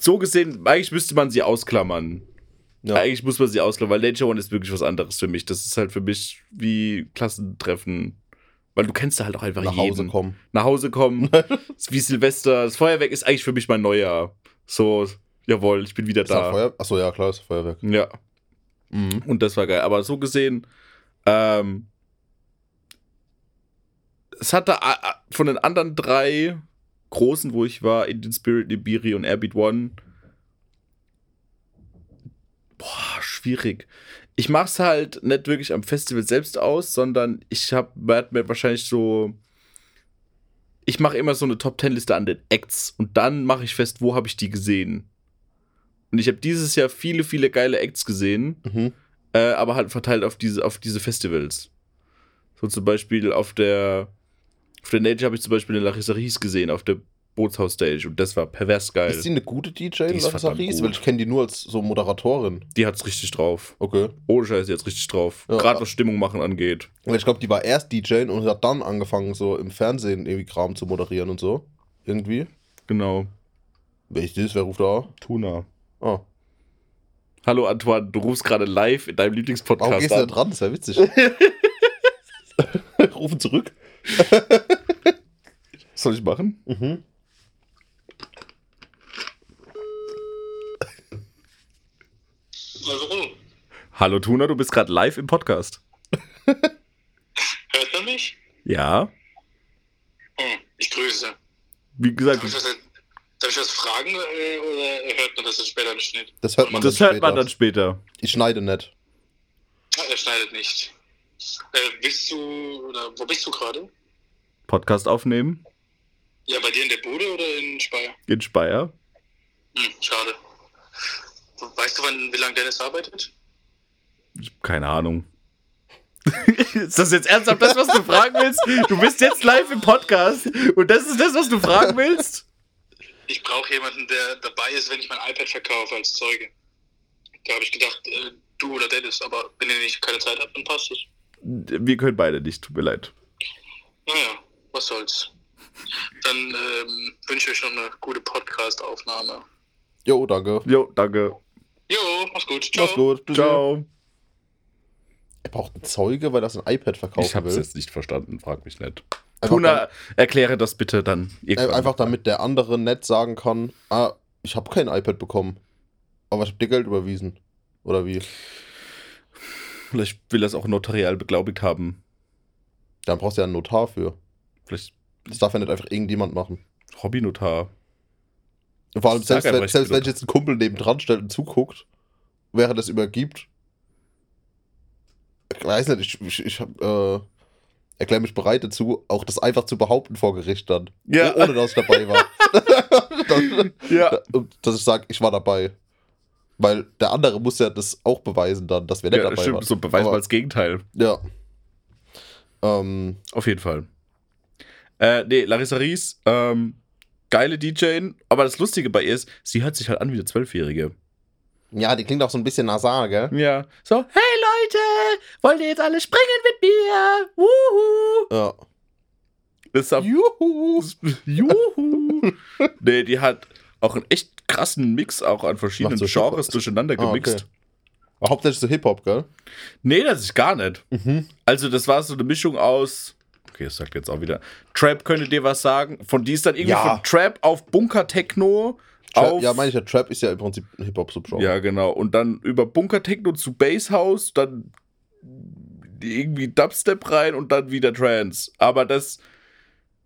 So gesehen, eigentlich müsste man sie ausklammern. Ja. Eigentlich muss man sie ausklammern, weil Nature One ist wirklich was anderes für mich. Das ist halt für mich wie Klassentreffen. Weil du kennst da halt auch einfach Nach jeden. Hause kommen. Nach Hause kommen. wie Silvester. Das Feuerwerk ist eigentlich für mich mein Neujahr. So, jawohl, ich bin wieder Ist da da. Feuer? Achso, ja, klar, ist Feuerwerk. Ja. Mhm. Und das war geil. Aber so gesehen, ähm, es hatte von den anderen drei großen, wo ich war, Indian Spirit, Nibiri und Airbeat One, boah, schwierig. Ich mach's halt nicht wirklich am Festival selbst aus, sondern ich hab, werd mir wahrscheinlich so, ich mache immer so eine Top Ten Liste an den Acts und dann mache ich fest, wo habe ich die gesehen. Und ich habe dieses Jahr viele, viele geile Acts gesehen Mhm. Äh, aber halt verteilt auf diese, auf diese Festivals. So zum Beispiel auf der, auf der Nature habe ich zum Beispiel eine Larissa Ries gesehen, auf der Bootshaus-Stage. Und das war pervers geil. Ist sie eine gute DJ, Die Larissa Ries? Weil ich kenne die nur als so Moderatorin. Die hat's richtig drauf. Okay. Ohne Scheiß, die hat's richtig drauf. Ja. Gerade was Stimmung machen angeht. Weil ich glaube, die war erst DJ und hat dann angefangen, so im Fernsehen irgendwie Kram zu moderieren und so. Irgendwie. Genau. Das? Wer ruft da? Tuna. Ah. Hallo Antoine, du rufst gerade live in deinem Warum Lieblingspodcast gehst du da an. dran? Das wäre witzig. Rufen zurück. Soll ich machen? Mhm. Also, Hallo Tuna, du bist gerade live im Podcast. hört man mich? Ja. Hm, ich grüße. Wie gesagt, ich das, darf ich das fragen äh, oder hört man das dann später im Schnitt? Das hört man das dann hört man später. dann später. Ich schneide nicht. Ah, er schneidet nicht. Äh, bist du, oder wo bist du gerade? Podcast aufnehmen Ja, bei dir in der Bude oder in Speyer? in Speyer. Hm, schade. Weißt du, wann, wie lange Dennis arbeitet? Keine Ahnung. ist das jetzt ernsthaft das, was du fragen willst? Du bist jetzt live im Podcast und das ist das, was du fragen willst? Ich brauche jemanden, der dabei ist, wenn ich mein iPad verkaufe als Zeuge. Da habe ich gedacht, äh, du oder Dennis, aber wenn ihr nicht keine Zeit habt, dann passt es. Wir können beide nicht, tut mir leid. Naja, was soll's. Dann ähm, wünsche ich euch noch eine gute Podcast-Aufnahme. Jo, danke. Jo, danke. Jo, mach's gut. Ciao. Mach's gut. Tschüssi. Ciao. Er braucht einen Zeuge, weil er ein iPad verkaufen Ich hab's will. jetzt nicht verstanden, frag mich nicht. Tuna, erkläre das bitte dann. irgendwann. äh, einfach damit der andere nett sagen kann, ah, ich habe kein iPad bekommen, aber ich habe dir Geld überwiesen. Oder wie? Vielleicht will er es auch notarial beglaubigt haben. Dann brauchst du ja einen Notar für. Vielleicht Das darf ja nicht einfach irgendjemand machen. Hobbynotar. Vor allem, selbst, wenn, ich selbst wenn ich jetzt einen Kumpel nebendran stellt und zuguckt, während das übergibt. Ich weiß nicht, ich, ich, ich hab, äh, erkläre mich bereit dazu, auch das einfach zu behaupten vor Gericht dann. Ja. Oh- Ohne dass ich dabei war. Dann- Ja. dass ich sage, ich war dabei. Weil der andere muss ja das auch beweisen dann, dass wir nicht Ja, dabei das stimmt. waren. So beweis mal das Gegenteil. Ja. Ähm, Auf jeden Fall. Äh, nee, Larissa Ries, ähm, geile DJ, aber das Lustige bei ihr ist, sie hört sich halt an wie eine Zwölfjährige. Ja, die klingt auch so ein bisschen nasal, gell? Ja. So, hey Leute, wollt ihr jetzt alle springen mit mir? Wuhu! Ja. Das ist auf, Juhu! Juhu! nee, die hat auch einen echt krassen Mix auch an verschiedenen so Genres durcheinander Ah, gemixt. okay. Aber Hauptsächlich so Hip-Hop, gell? Nee, das ist gar nicht. Mhm. Also, das war so eine Mischung aus. Okay, das sagt jetzt auch wieder. Trap könnte dir was sagen. Von die ist dann irgendwie Ja. von Trap auf Bunker-Techno. Trap, Auf, ja, meine ich ja, Trap ist ja im Prinzip ein Hip-Hop-Subgenre. Ja, genau. Und dann über Bunker-Techno zu Basshouse, dann irgendwie Dubstep rein und dann wieder Trance. Aber das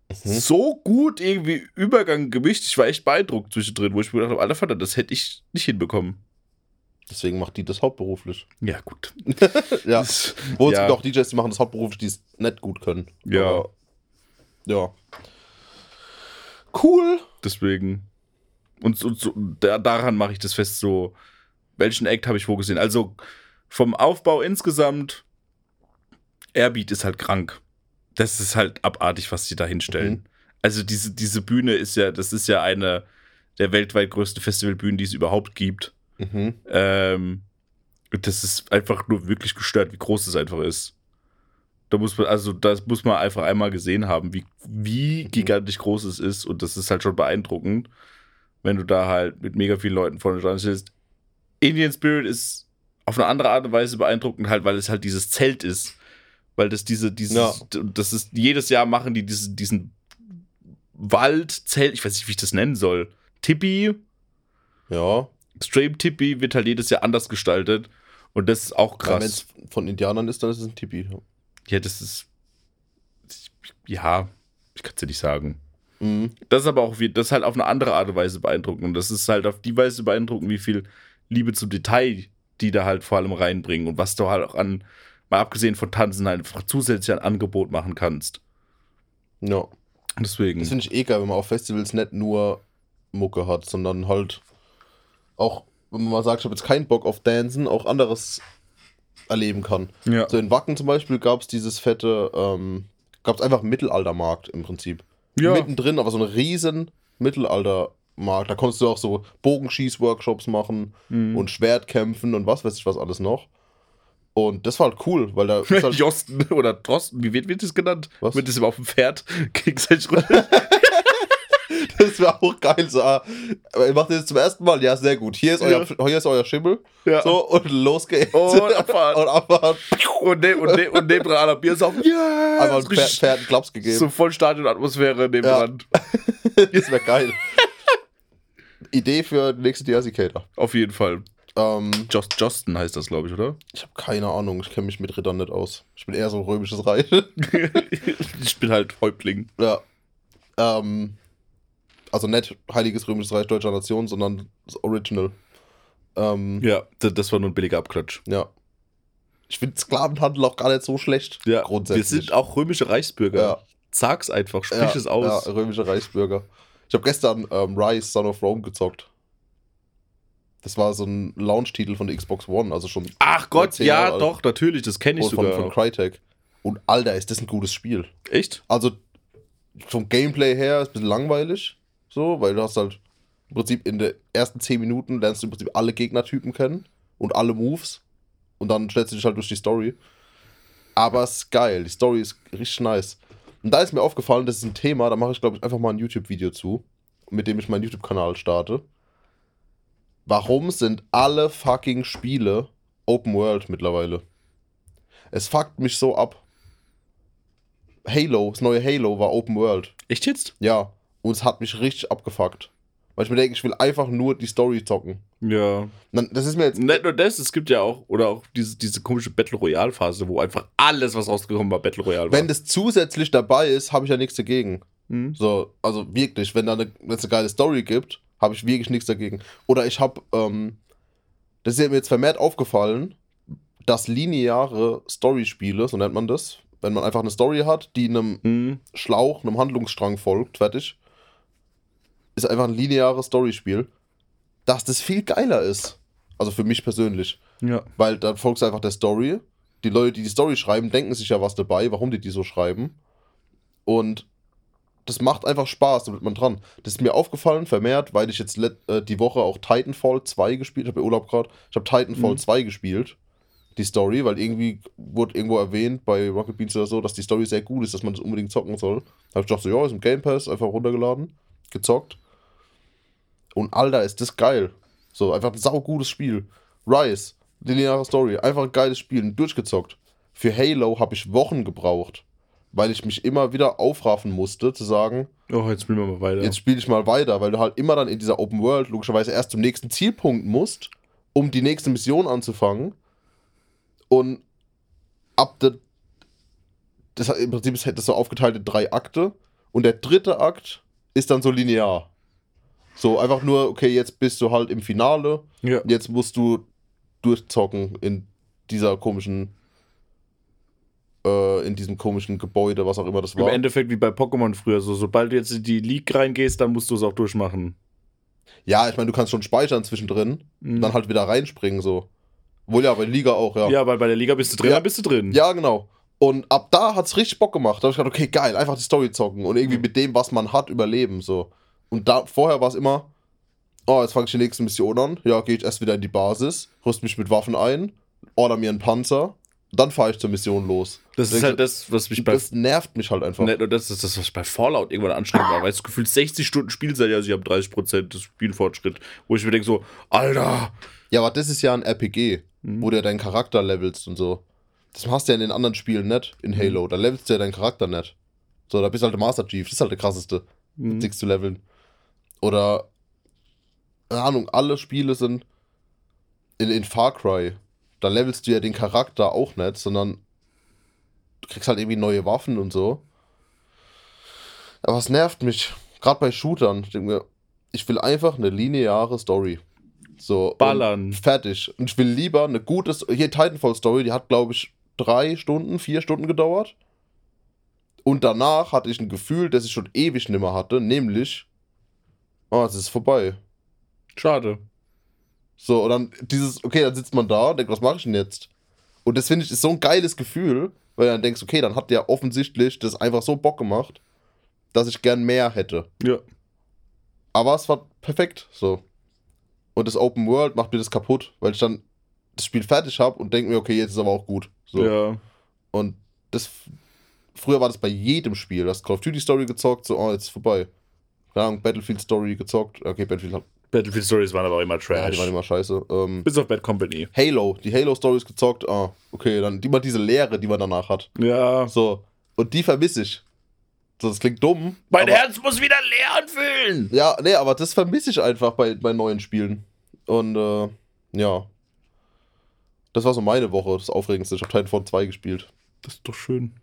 Mhm. so gut irgendwie Übergang gemischt. Ich war echt beeindruckt zwischendrin, wo ich mir gedacht habe, Alter Vater, das hätte ich nicht hinbekommen. Deswegen macht die das hauptberuflich. Ja, gut. Ja. Wo es ja. gibt auch DJs, die machen das hauptberuflich, die es nicht gut können. Ja, Aber, ja. Cool. deswegen. Und so, so, da, daran mache ich das fest, so, welchen Act habe ich wo gesehen? Also vom Aufbau insgesamt, Airbeat ist halt krank. Das ist halt abartig, was sie da hinstellen. Mhm. Also diese, diese Bühne ist ja, das ist ja eine der weltweit größten Festivalbühnen, die es überhaupt gibt. Mhm. Ähm, das ist einfach nur wirklich gestört, wie groß es einfach ist. Da muss man, also das muss man einfach einmal gesehen haben, wie, wie Mhm. gigantisch groß es ist. Und das ist halt schon beeindruckend, wenn du da halt mit mega vielen Leuten vorne dran stehst. Indian Spirit ist auf eine andere Art und Weise beeindruckend, halt, weil es halt dieses Zelt ist. Weil das diese, dieses, Ja. das ist, jedes Jahr machen die diesen, diesen Waldzelt, ich weiß nicht, wie ich das nennen soll. Tippi, Ja. Extreme Tippi wird halt jedes Jahr anders gestaltet. Und das ist auch Wenn krass. es von Indianern ist, dann ist es ein Tipi. Ja, das ist. Ja, ich kann es dir nicht sagen. Mhm. Das ist aber auch, wie, das ist halt auf eine andere Art und Weise beeindruckend. Und das ist halt auf die Weise beeindruckend, wie viel Liebe zum Detail die da halt vor allem reinbringen. Und was du halt auch an, mal abgesehen von Tanzen, halt einfach zusätzlich ein Angebot machen kannst. Ja. Deswegen. Das finde ich egal, wenn man auf Festivals nicht nur Mucke hat, sondern halt auch, wenn man mal sagt, ich habe jetzt keinen Bock auf Dancen, auch anderes erleben kann. Ja. So in Wacken zum Beispiel gab es dieses fette, ähm, gab es einfach einen Mittelaltermarkt im Prinzip. Ja. Mittendrin, aber so einen riesen Mittelaltermarkt. Da konntest du auch so Bogenschieß-Workshops machen Mhm. und Schwertkämpfen und was weiß ich was alles noch. Und das war halt cool, weil da halt, Josten oder Drosten, wie wird, wird das genannt? Was? Mit diesem auf dem Pferd gegenseitig runter. das wäre auch geil. So, ah, aber ihr macht das jetzt zum ersten Mal? Ja, sehr gut. Hier ist euer, hier ist euer Schimmel. Ja. So, und los geht's. Und abfahren. und abfahren. und, ne, und, ne, und nebendran aller Bier saufen. Ja! Einfach ein Pferd, Pferd einen Klaps gegeben. So voll Stadionatmosphäre nebendran. das wäre geil. Idee für die nächste DRC-Cater. Auf jeden Fall. Ähm, Jost, Josten heißt das, glaube ich, oder? ich habe keine Ahnung. Ich kenne mich mit Rittern nicht aus. Ich bin eher so ein römisches Reich. ich bin halt Häuptling. ja. Ähm, also nicht Heiliges Römisches Reich Deutscher Nation, sondern das Original. Ähm, Ja, das, war nur ein billiger Abklatsch. ja. Ich finde Sklavenhandel auch gar nicht so schlecht. Ja, grundsätzlich. wir sind auch römische Reichsbürger. Ja. Sag's einfach, sprich ja, es aus. Ja, römische Reichsbürger. Ich habe gestern ähm, Rise, Son of Rome gezockt. Das war so ein Launch-Titel von der Xbox One, also schon Ach Gott, ja, Jahre doch, natürlich, das kenne ich von, sogar. von Crytek. Und Alter, ist das ein gutes Spiel. Echt? Also vom Gameplay her ist ein bisschen langweilig, so, weil du hast halt im Prinzip in den ersten 10 Minuten lernst du im Prinzip alle Gegnertypen kennen und alle Moves und dann stellst du dich halt durch die Story. Aber es ist geil, die Story ist richtig nice. Und da ist mir aufgefallen, das ist ein Thema, da mache ich glaube ich einfach mal ein YouTube-Video zu, mit dem ich meinen YouTube-Kanal starte. Warum sind alle fucking Spiele Open World mittlerweile? Es fuckt mich so ab. Halo, das neue Halo war Open World. Echt jetzt? Ja. Und es hat mich richtig abgefuckt. Weil ich mir denke, ich will einfach nur die Story zocken. Ja. Dann, das ist mir jetzt. Nicht nur das, es gibt ja auch, oder auch diese, diese komische Battle Royale Phase, wo einfach alles, was rausgekommen war, Battle Royale war. Wenn das zusätzlich dabei ist, habe ich ja nichts dagegen. Hm? So, also wirklich, wenn da eine, wenn es eine geile Story gibt, habe ich wirklich nichts dagegen. Oder ich habe, ähm, das ist mir jetzt vermehrt aufgefallen, dass lineare Story-Spiele, so nennt man das, wenn man einfach eine Story hat, die einem Hm? Schlauch, einem Handlungsstrang folgt, fertig, ist einfach ein lineares Storyspiel, dass das viel geiler ist. Also für mich persönlich. Ja. Weil dann folgst du einfach der Story. Die Leute, die die Story schreiben, denken sich ja was dabei, warum die die so schreiben. Und das macht einfach Spaß, da wird man dran. Das ist mir aufgefallen, vermehrt, weil ich jetzt äh, die Woche auch Titanfall 2 gespielt habe, Urlaub gerade. Ich habe Titanfall Mhm. 2 gespielt, die Story, weil irgendwie wurde irgendwo erwähnt bei Rocket Beans oder so, dass die Story sehr gut ist, dass man das unbedingt zocken soll. Da habe ich gedacht, so, ja, ist im Game Pass, einfach runtergeladen, gezockt. Und Alter, ist das geil. So, einfach ein saugutes Spiel. Rise, lineare Story, einfach ein geiles Spiel, und durchgezockt. Für Halo habe ich Wochen gebraucht, weil ich mich immer wieder aufraffen musste, zu sagen, Oh, jetzt spielen wir mal weiter. jetzt spiele ich mal weiter, weil du halt immer dann in dieser Open World logischerweise erst zum nächsten Zielpunkt musst, um die nächste Mission anzufangen. Und ab der. Das, Im Prinzip ist das so aufgeteilt in drei Akte. Und der dritte Akt ist dann so linear. So einfach nur, okay, jetzt bist du halt im Finale. ja. Jetzt musst du durchzocken in dieser komischen. Äh, in diesem komischen Gebäude, was auch immer das Im war. Endeffekt wie bei Pokémon früher. So, sobald du jetzt in die League reingehst, dann musst du es auch durchmachen. Ja, ich meine, du kannst schon speichern zwischendrin. Mhm. und dann halt wieder reinspringen, so. Wohl ja, bei der Liga auch, ja. Ja, weil bei der Liga bist du drin, Ja. dann bist du drin. Ja, genau. Und ab da hat's richtig Bock gemacht. Da hab ich gedacht, okay, geil, einfach die Story zocken und irgendwie Mhm. mit dem, was man hat, überleben, so. Und da, vorher war es immer, oh, jetzt fange ich die nächste Mission an. Ja, gehe ich erst wieder in die Basis, rüst mich mit Waffen ein, order mir einen Panzer, dann fahre ich zur Mission los. Das ist halt du, das, was mich bei. das nervt mich halt einfach. Nur das, ist das, was bei Fallout irgendwann anstrengend war, weil es gefühlt 60 Stunden Spielzeit, ja, sie haben 30% des Spielfortschritt, wo ich mir denke so, Alter, Ja, aber das ist ja ein RPG, Mhm. wo du ja deinen Charakter levelst und so. Das hast du ja in den anderen Spielen nicht, in Mhm. Halo. Da levelst du ja deinen Charakter nicht. So, da bist du halt der Master Chief. Das ist halt der krasseste. Mhm. Dings zu leveln. Oder, keine Ahnung, alle Spiele sind in, in Far Cry. Da levelst du ja den Charakter auch nicht, sondern du kriegst halt irgendwie neue Waffen und so. Aber es nervt mich. Gerade bei Shootern. Ich denke mir, ich will einfach eine lineare Story. So. und Ballern. Fertig. Und ich will lieber eine gute. Hier Titanfall Story, die hat, glaube ich, drei Stunden, vier Stunden gedauert. Und danach hatte ich ein Gefühl, das ich schon ewig nimmer hatte, nämlich, oh, es ist vorbei. Schade. So, und dann dieses, okay, dann sitzt man da und denkt, was mache ich denn jetzt? Und das finde ich ist so ein geiles Gefühl, weil du dann denkst, okay, dann hat der offensichtlich das einfach so Bock gemacht, dass ich gern mehr hätte. Ja. Aber es war perfekt so. Und das Open World macht mir das kaputt, weil ich dann das Spiel fertig habe und denke mir, okay, jetzt ist aber auch gut. So. Ja. Und das. Früher war das bei jedem Spiel. Du hast Call of Duty Story gezockt, so, oh, jetzt ist vorbei. Keine Ahnung, Battlefield Story gezockt. Okay, Battlefield hat. Battlefield Stories waren aber immer Ja, Trash. die waren immer scheiße. Ähm, Bis auf Bad Company. Halo, die Halo Stories gezockt. Ah, okay, dann immer diese Leere, die man danach hat. Ja. So. Und die vermisse ich. So, das klingt dumm. Mein Herz muss wieder leer anfühlen. Ja, nee, aber das vermisse ich einfach bei, bei neuen Spielen. Und äh, ja. Das war so meine Woche, das Aufregendste. Ich habe Titanfall 2 gespielt. Das ist doch schön.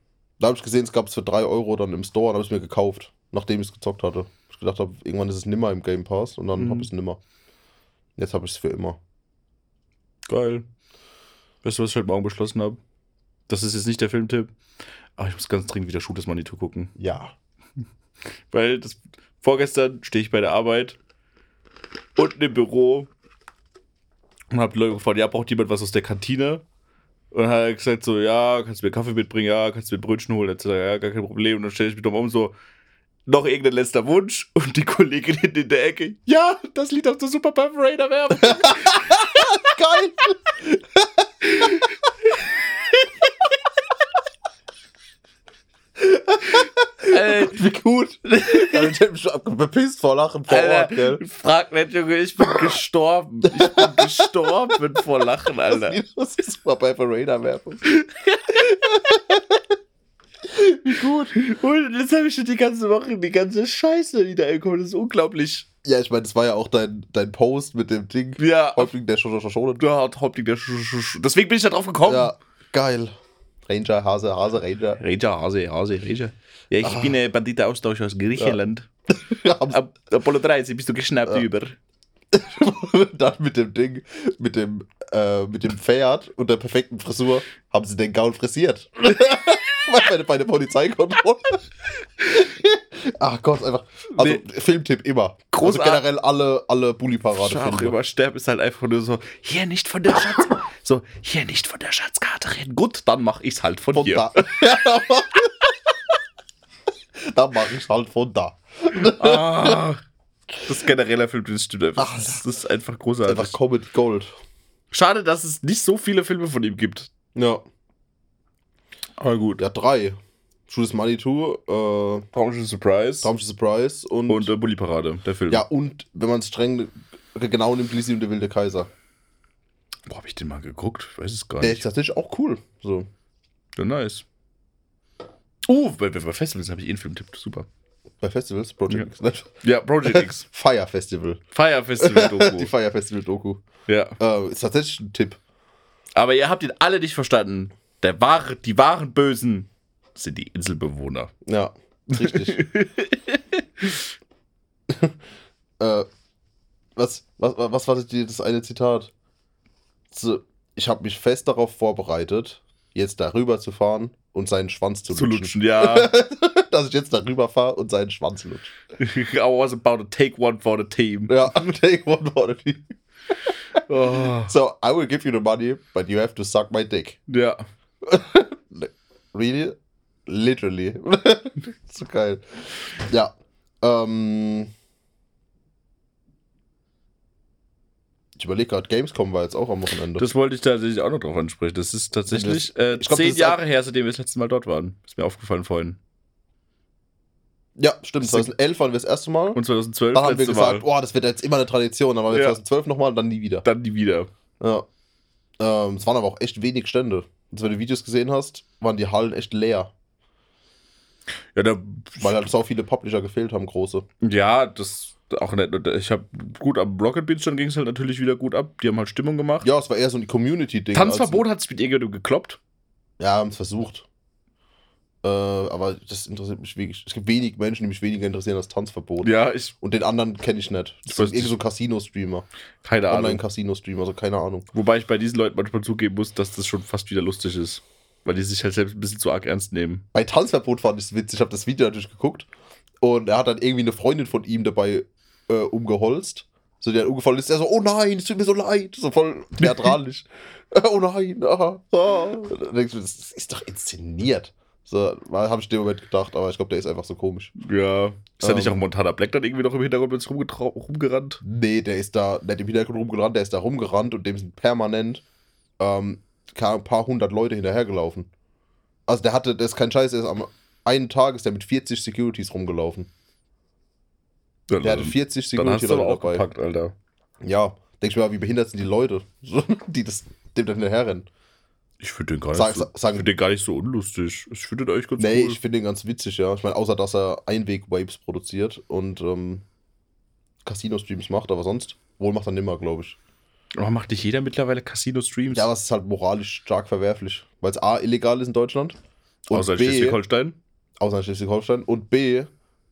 Da habe ich gesehen, es gab es für 3 Euro dann im Store und habe es mir gekauft, nachdem ich es gezockt hatte. Ich gedacht habe, irgendwann ist es nimmer im Game Pass und dann Mhm. habe ich es nimmer. Jetzt habe ich es für immer. Geil. Weißt du, was ich heute Morgen beschlossen habe? Das ist jetzt nicht der Filmtipp. Aber ich muss ganz dringend wieder Shoot das Manitou gucken. Ja. Weil das vorgestern stehe ich bei der Arbeit unten im Büro und habe Leute gefragt, ja, braucht jemand was aus der Kantine? Und dann hat er gesagt so, ja, kannst du mir Kaffee mitbringen? Ja, kannst du mir Brötchen holen? Etc. Ja, gar kein Problem. Und dann stelle ich mich nochmal um so, noch irgendein letzter Wunsch? Und die Kollegin hinten in der Ecke, ja, das Lied aus der Super Raider Werbung. Geil! Ey, Wie gut! Also, ich hätte mich schon abgepisst vor Lachen vor Ort, Alter, gell? frag nicht, Junge, ich bin gestorben. Ich bin gestorben vor Lachen, Alter. Das ist mal bei Verena Werbung. Wie gut! Und jetzt habe ich schon die ganze Woche die ganze Scheiße, die da kommt. Das ist unglaublich. Ja, ich meine, das war ja auch dein, dein Post mit dem Ding. Ja, Häuptling der Schoschone. du hat Hauptding der Sch Sch Sch Deswegen bin ich da drauf gekommen. Ja, geil. Ranger, Hase, Hase, Ranger. Ranger, Hase, Hase, Ranger. Ja, ich bin ein Banditeaustausch aus Griechenland. Ab Apollo 13 bist du geschnappt über. dann mit dem Ding, mit dem, äh, mit dem Pferd und der perfekten Frisur, haben sie den Gaul frisiert. bei, bei der Polizeikontrolle. Ach Gott, einfach. Also, Nee. Filmtipp immer. Großartig. Also generell alle, alle Auch Bully-Parade-Filme. immer Sterb ist halt einfach nur so, hier nicht von der Schatz... so, hier nicht von der Schatzkarte reden. Gut, dann mach ich's halt von, Von hier. da. da mache ich halt von da. Ah, das ist genereller Film, das stimmt einfach. Ach, das ist einfach großartig. Einfach Comedy Gold. Schade, dass es nicht so viele Filme von ihm gibt. Ja. Aber gut. Ja, drei. Shoot Money 2, äh, Traumschiff Surprise Traumschiff Surprise und, und äh, Bully Parade, der Film. ja, und wenn man es streng genau nimmt, Lizzie und der wilde Kaiser. Wo hab ich den mal geguckt? Ich weiß es gar Der ist nicht. tatsächlich auch cool. So. Ja, nice. Uh, bei, bei Festivals habe ich eh einen Filmtipp. Super. Bei Festivals, Project Ja. X. Ja, Project X. Fire Festival. Fire Festival Die Doku. Fire Festival Doku. ja. Äh, ist tatsächlich ein Tipp. Aber ihr habt ihn alle nicht verstanden. Der wahre, die wahren Bösen sind die Inselbewohner. Ja, richtig. äh, was, was, was war das, eine Zitat? Ich habe mich fest darauf vorbereitet, jetzt darüber zu fahren und seinen Schwanz zu, Zu lutschen. lutschen, ja. Dass ich jetzt darüber fahre und seinen Schwanz lutsche. I was about to take one for the team. Ja, take one for the team. Oh. So, I will give you the money, but you have to suck my dick. Ja. Really? Literally. so geil. Ja. Ähm. Ich überlege gerade, Gamescom war jetzt auch am Wochenende. Das wollte ich tatsächlich auch noch drauf ansprechen. Das ist tatsächlich äh, glaub, zehn Jahre her, seitdem wir das letzte Mal dort waren. Ist mir aufgefallen vorhin. ja, stimmt. 2011 waren wir das erste Mal. Und 2012 dann haben wir gesagt, Mal. oh, das wird jetzt immer eine Tradition. Dann waren wir Ja. 2012 nochmal und dann nie wieder. Dann die wieder. Ja. Ähm, es waren aber auch echt wenig Stände. Also, wenn du Videos gesehen hast, waren die Hallen echt leer. Ja, da, Weil halt so viele Publisher gefehlt haben, große. ja das auch nett. Und Ich habe gut am Rocket Beach, dann ging es halt natürlich wieder gut ab. Die haben halt Stimmung gemacht. Ja, es war eher so ein Community-Ding. Tanzverbot hat es mit irgendjemandem gekloppt. Ja, haben es versucht. Äh, aber das interessiert mich wirklich. Es gibt wenig Menschen, die mich weniger interessieren als Tanzverbot. Ja, ich, Und den anderen kenne ich nicht. Ich Das weiß ist irgendwie so Casino-Streamer. keine Ahnung. Online-Casino-Streamer, also keine Ahnung. Wobei ich bei diesen Leuten manchmal zugeben muss, dass das schon fast wieder lustig ist. Weil die sich halt selbst ein bisschen zu arg ernst nehmen. Bei Tanzverbot fand ich es witzig. Ich habe das Video natürlich geguckt. Und er hat dann irgendwie eine Freundin von ihm dabei äh, umgeholzt. So, der umgefallen ist, der so, oh nein, es tut mir so leid. So voll theatralisch. oh nein, ah, ah. Denkst du, das ist doch inszeniert. So, habe ich in dem Moment gedacht, aber ich glaube, der ist einfach so komisch. Ja. Ist da nicht Ähm. auch Montana Black dann irgendwie noch im Hintergrund mit rumgerannt? Nee, der ist da nicht im Hintergrund rumgerannt, der ist da rumgerannt und dem sind permanent ähm, ein paar hundert Leute hinterhergelaufen. Also der hatte, das ist kein Scheiß, der ist am einen Tag ist der mit 40 Securities rumgelaufen. Ja, Der hatte 40 dann hast du Security aber auch dabei. gepackt, Alter. Ja, denk ich mir, wie behindert sind die Leute, die das, dem dann hinterherrennen. Ich finde den, gar nicht Sag- so- sag- find den gar nicht so unlustig. Ich finde den eigentlich ganz Nee, cool. ich finde den ganz witzig, ja. Ich meine, außer dass er Einweg-Waves produziert und ähm, Casino-Streams macht, aber sonst wohl macht er nimmer, glaube ich. Aber macht nicht jeder mittlerweile Casino-Streams? Ja, aber es ist halt moralisch stark verwerflich, weil es A, illegal ist in Deutschland. Und Außer Schleswig-Holstein? außer in Schleswig-Holstein. Und B,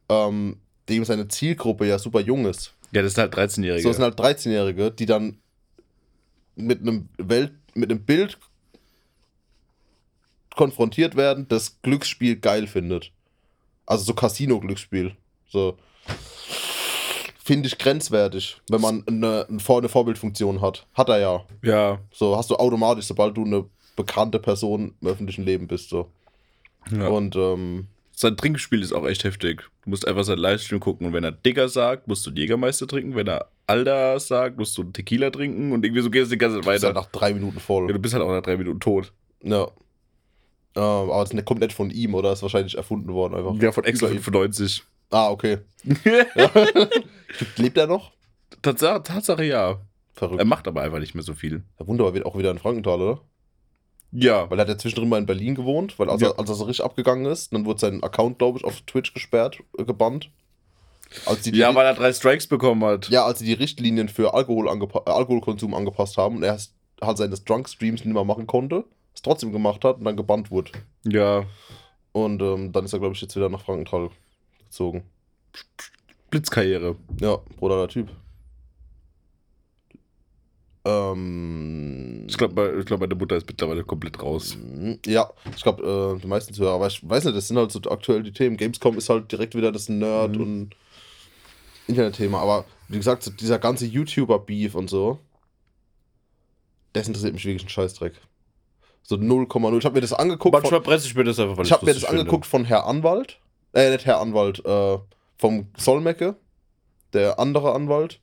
ähm, dem seine Zielgruppe ja super jung ist. Ja, das sind halt 13-Jährige. So es sind halt 13-Jährige, die dann mit einem Welt, mit einem Bild konfrontiert werden, das Glücksspiel geil findet. Also so Casino-Glücksspiel. So. Finde ich grenzwertig, wenn man eine, eine Vor- eine Vorbildfunktion hat. Hat er ja. ja. So hast du automatisch, sobald du eine bekannte Person im öffentlichen Leben bist. So. ja. Und ähm, Sein Trinkspiel ist auch echt heftig. Du musst einfach seinen Livestream gucken und wenn er Digger sagt, musst du Jägermeister trinken. Wenn er Alda sagt, musst du Tequila trinken und irgendwie so geht es die ganze Zeit ist halt weiter. nach drei Minuten voll. Ja, du bist halt auch nach drei Minuten tot. Ja. Ähm, aber das kommt nicht von ihm, oder? Ist wahrscheinlich erfunden worden einfach. Ja, von extra ihm. 95. Ah, okay. Lebt er noch? Tatsache, Tatsache ja. Verrückt. Er macht aber einfach nicht mehr so viel. Ja, wunderbar, wird auch wieder in Frankenthal, oder? Ja. Weil er hat ja zwischendrin mal in Berlin gewohnt, weil als, Ja. er, als er so richtig abgegangen ist, dann wurde sein Account, glaube ich, auf Twitch gesperrt, äh, gebannt. Als die, die Ja, weil er drei Strikes bekommen hat. ja, als sie die Richtlinien für Alkohol angepa- äh, Alkoholkonsum angepasst haben und er es- halt seine Drunk-Streams nicht mehr machen konnte, es trotzdem gemacht hat und dann gebannt wurde. Ja. Und ähm, dann ist er, glaube ich, jetzt wieder nach Frankenthal gezogen. Blitzkarriere. Ja, brutaler Typ. Ähm, Ich glaube, ich glaub, meine Mutter ist mittlerweile komplett raus. Mhm, Ja, ich glaube, äh, die meisten Zuhörer, aber ich weiß nicht, das sind halt so aktuell die Themen. Gamescom ist halt direkt wieder das Nerd- Mhm. und Internetthema. Aber wie gesagt, so dieser ganze YouTuber-Beef und so, das interessiert mich wirklich ein Scheißdreck. So 0,0. Ich habe mir das angeguckt. Manchmal Von, presse ich mir das einfach, weil ich habe mir das lustig finde. angeguckt von Herr Anwalt. Äh, nicht Herr Anwalt, äh, vom Solmecke, der andere Anwalt.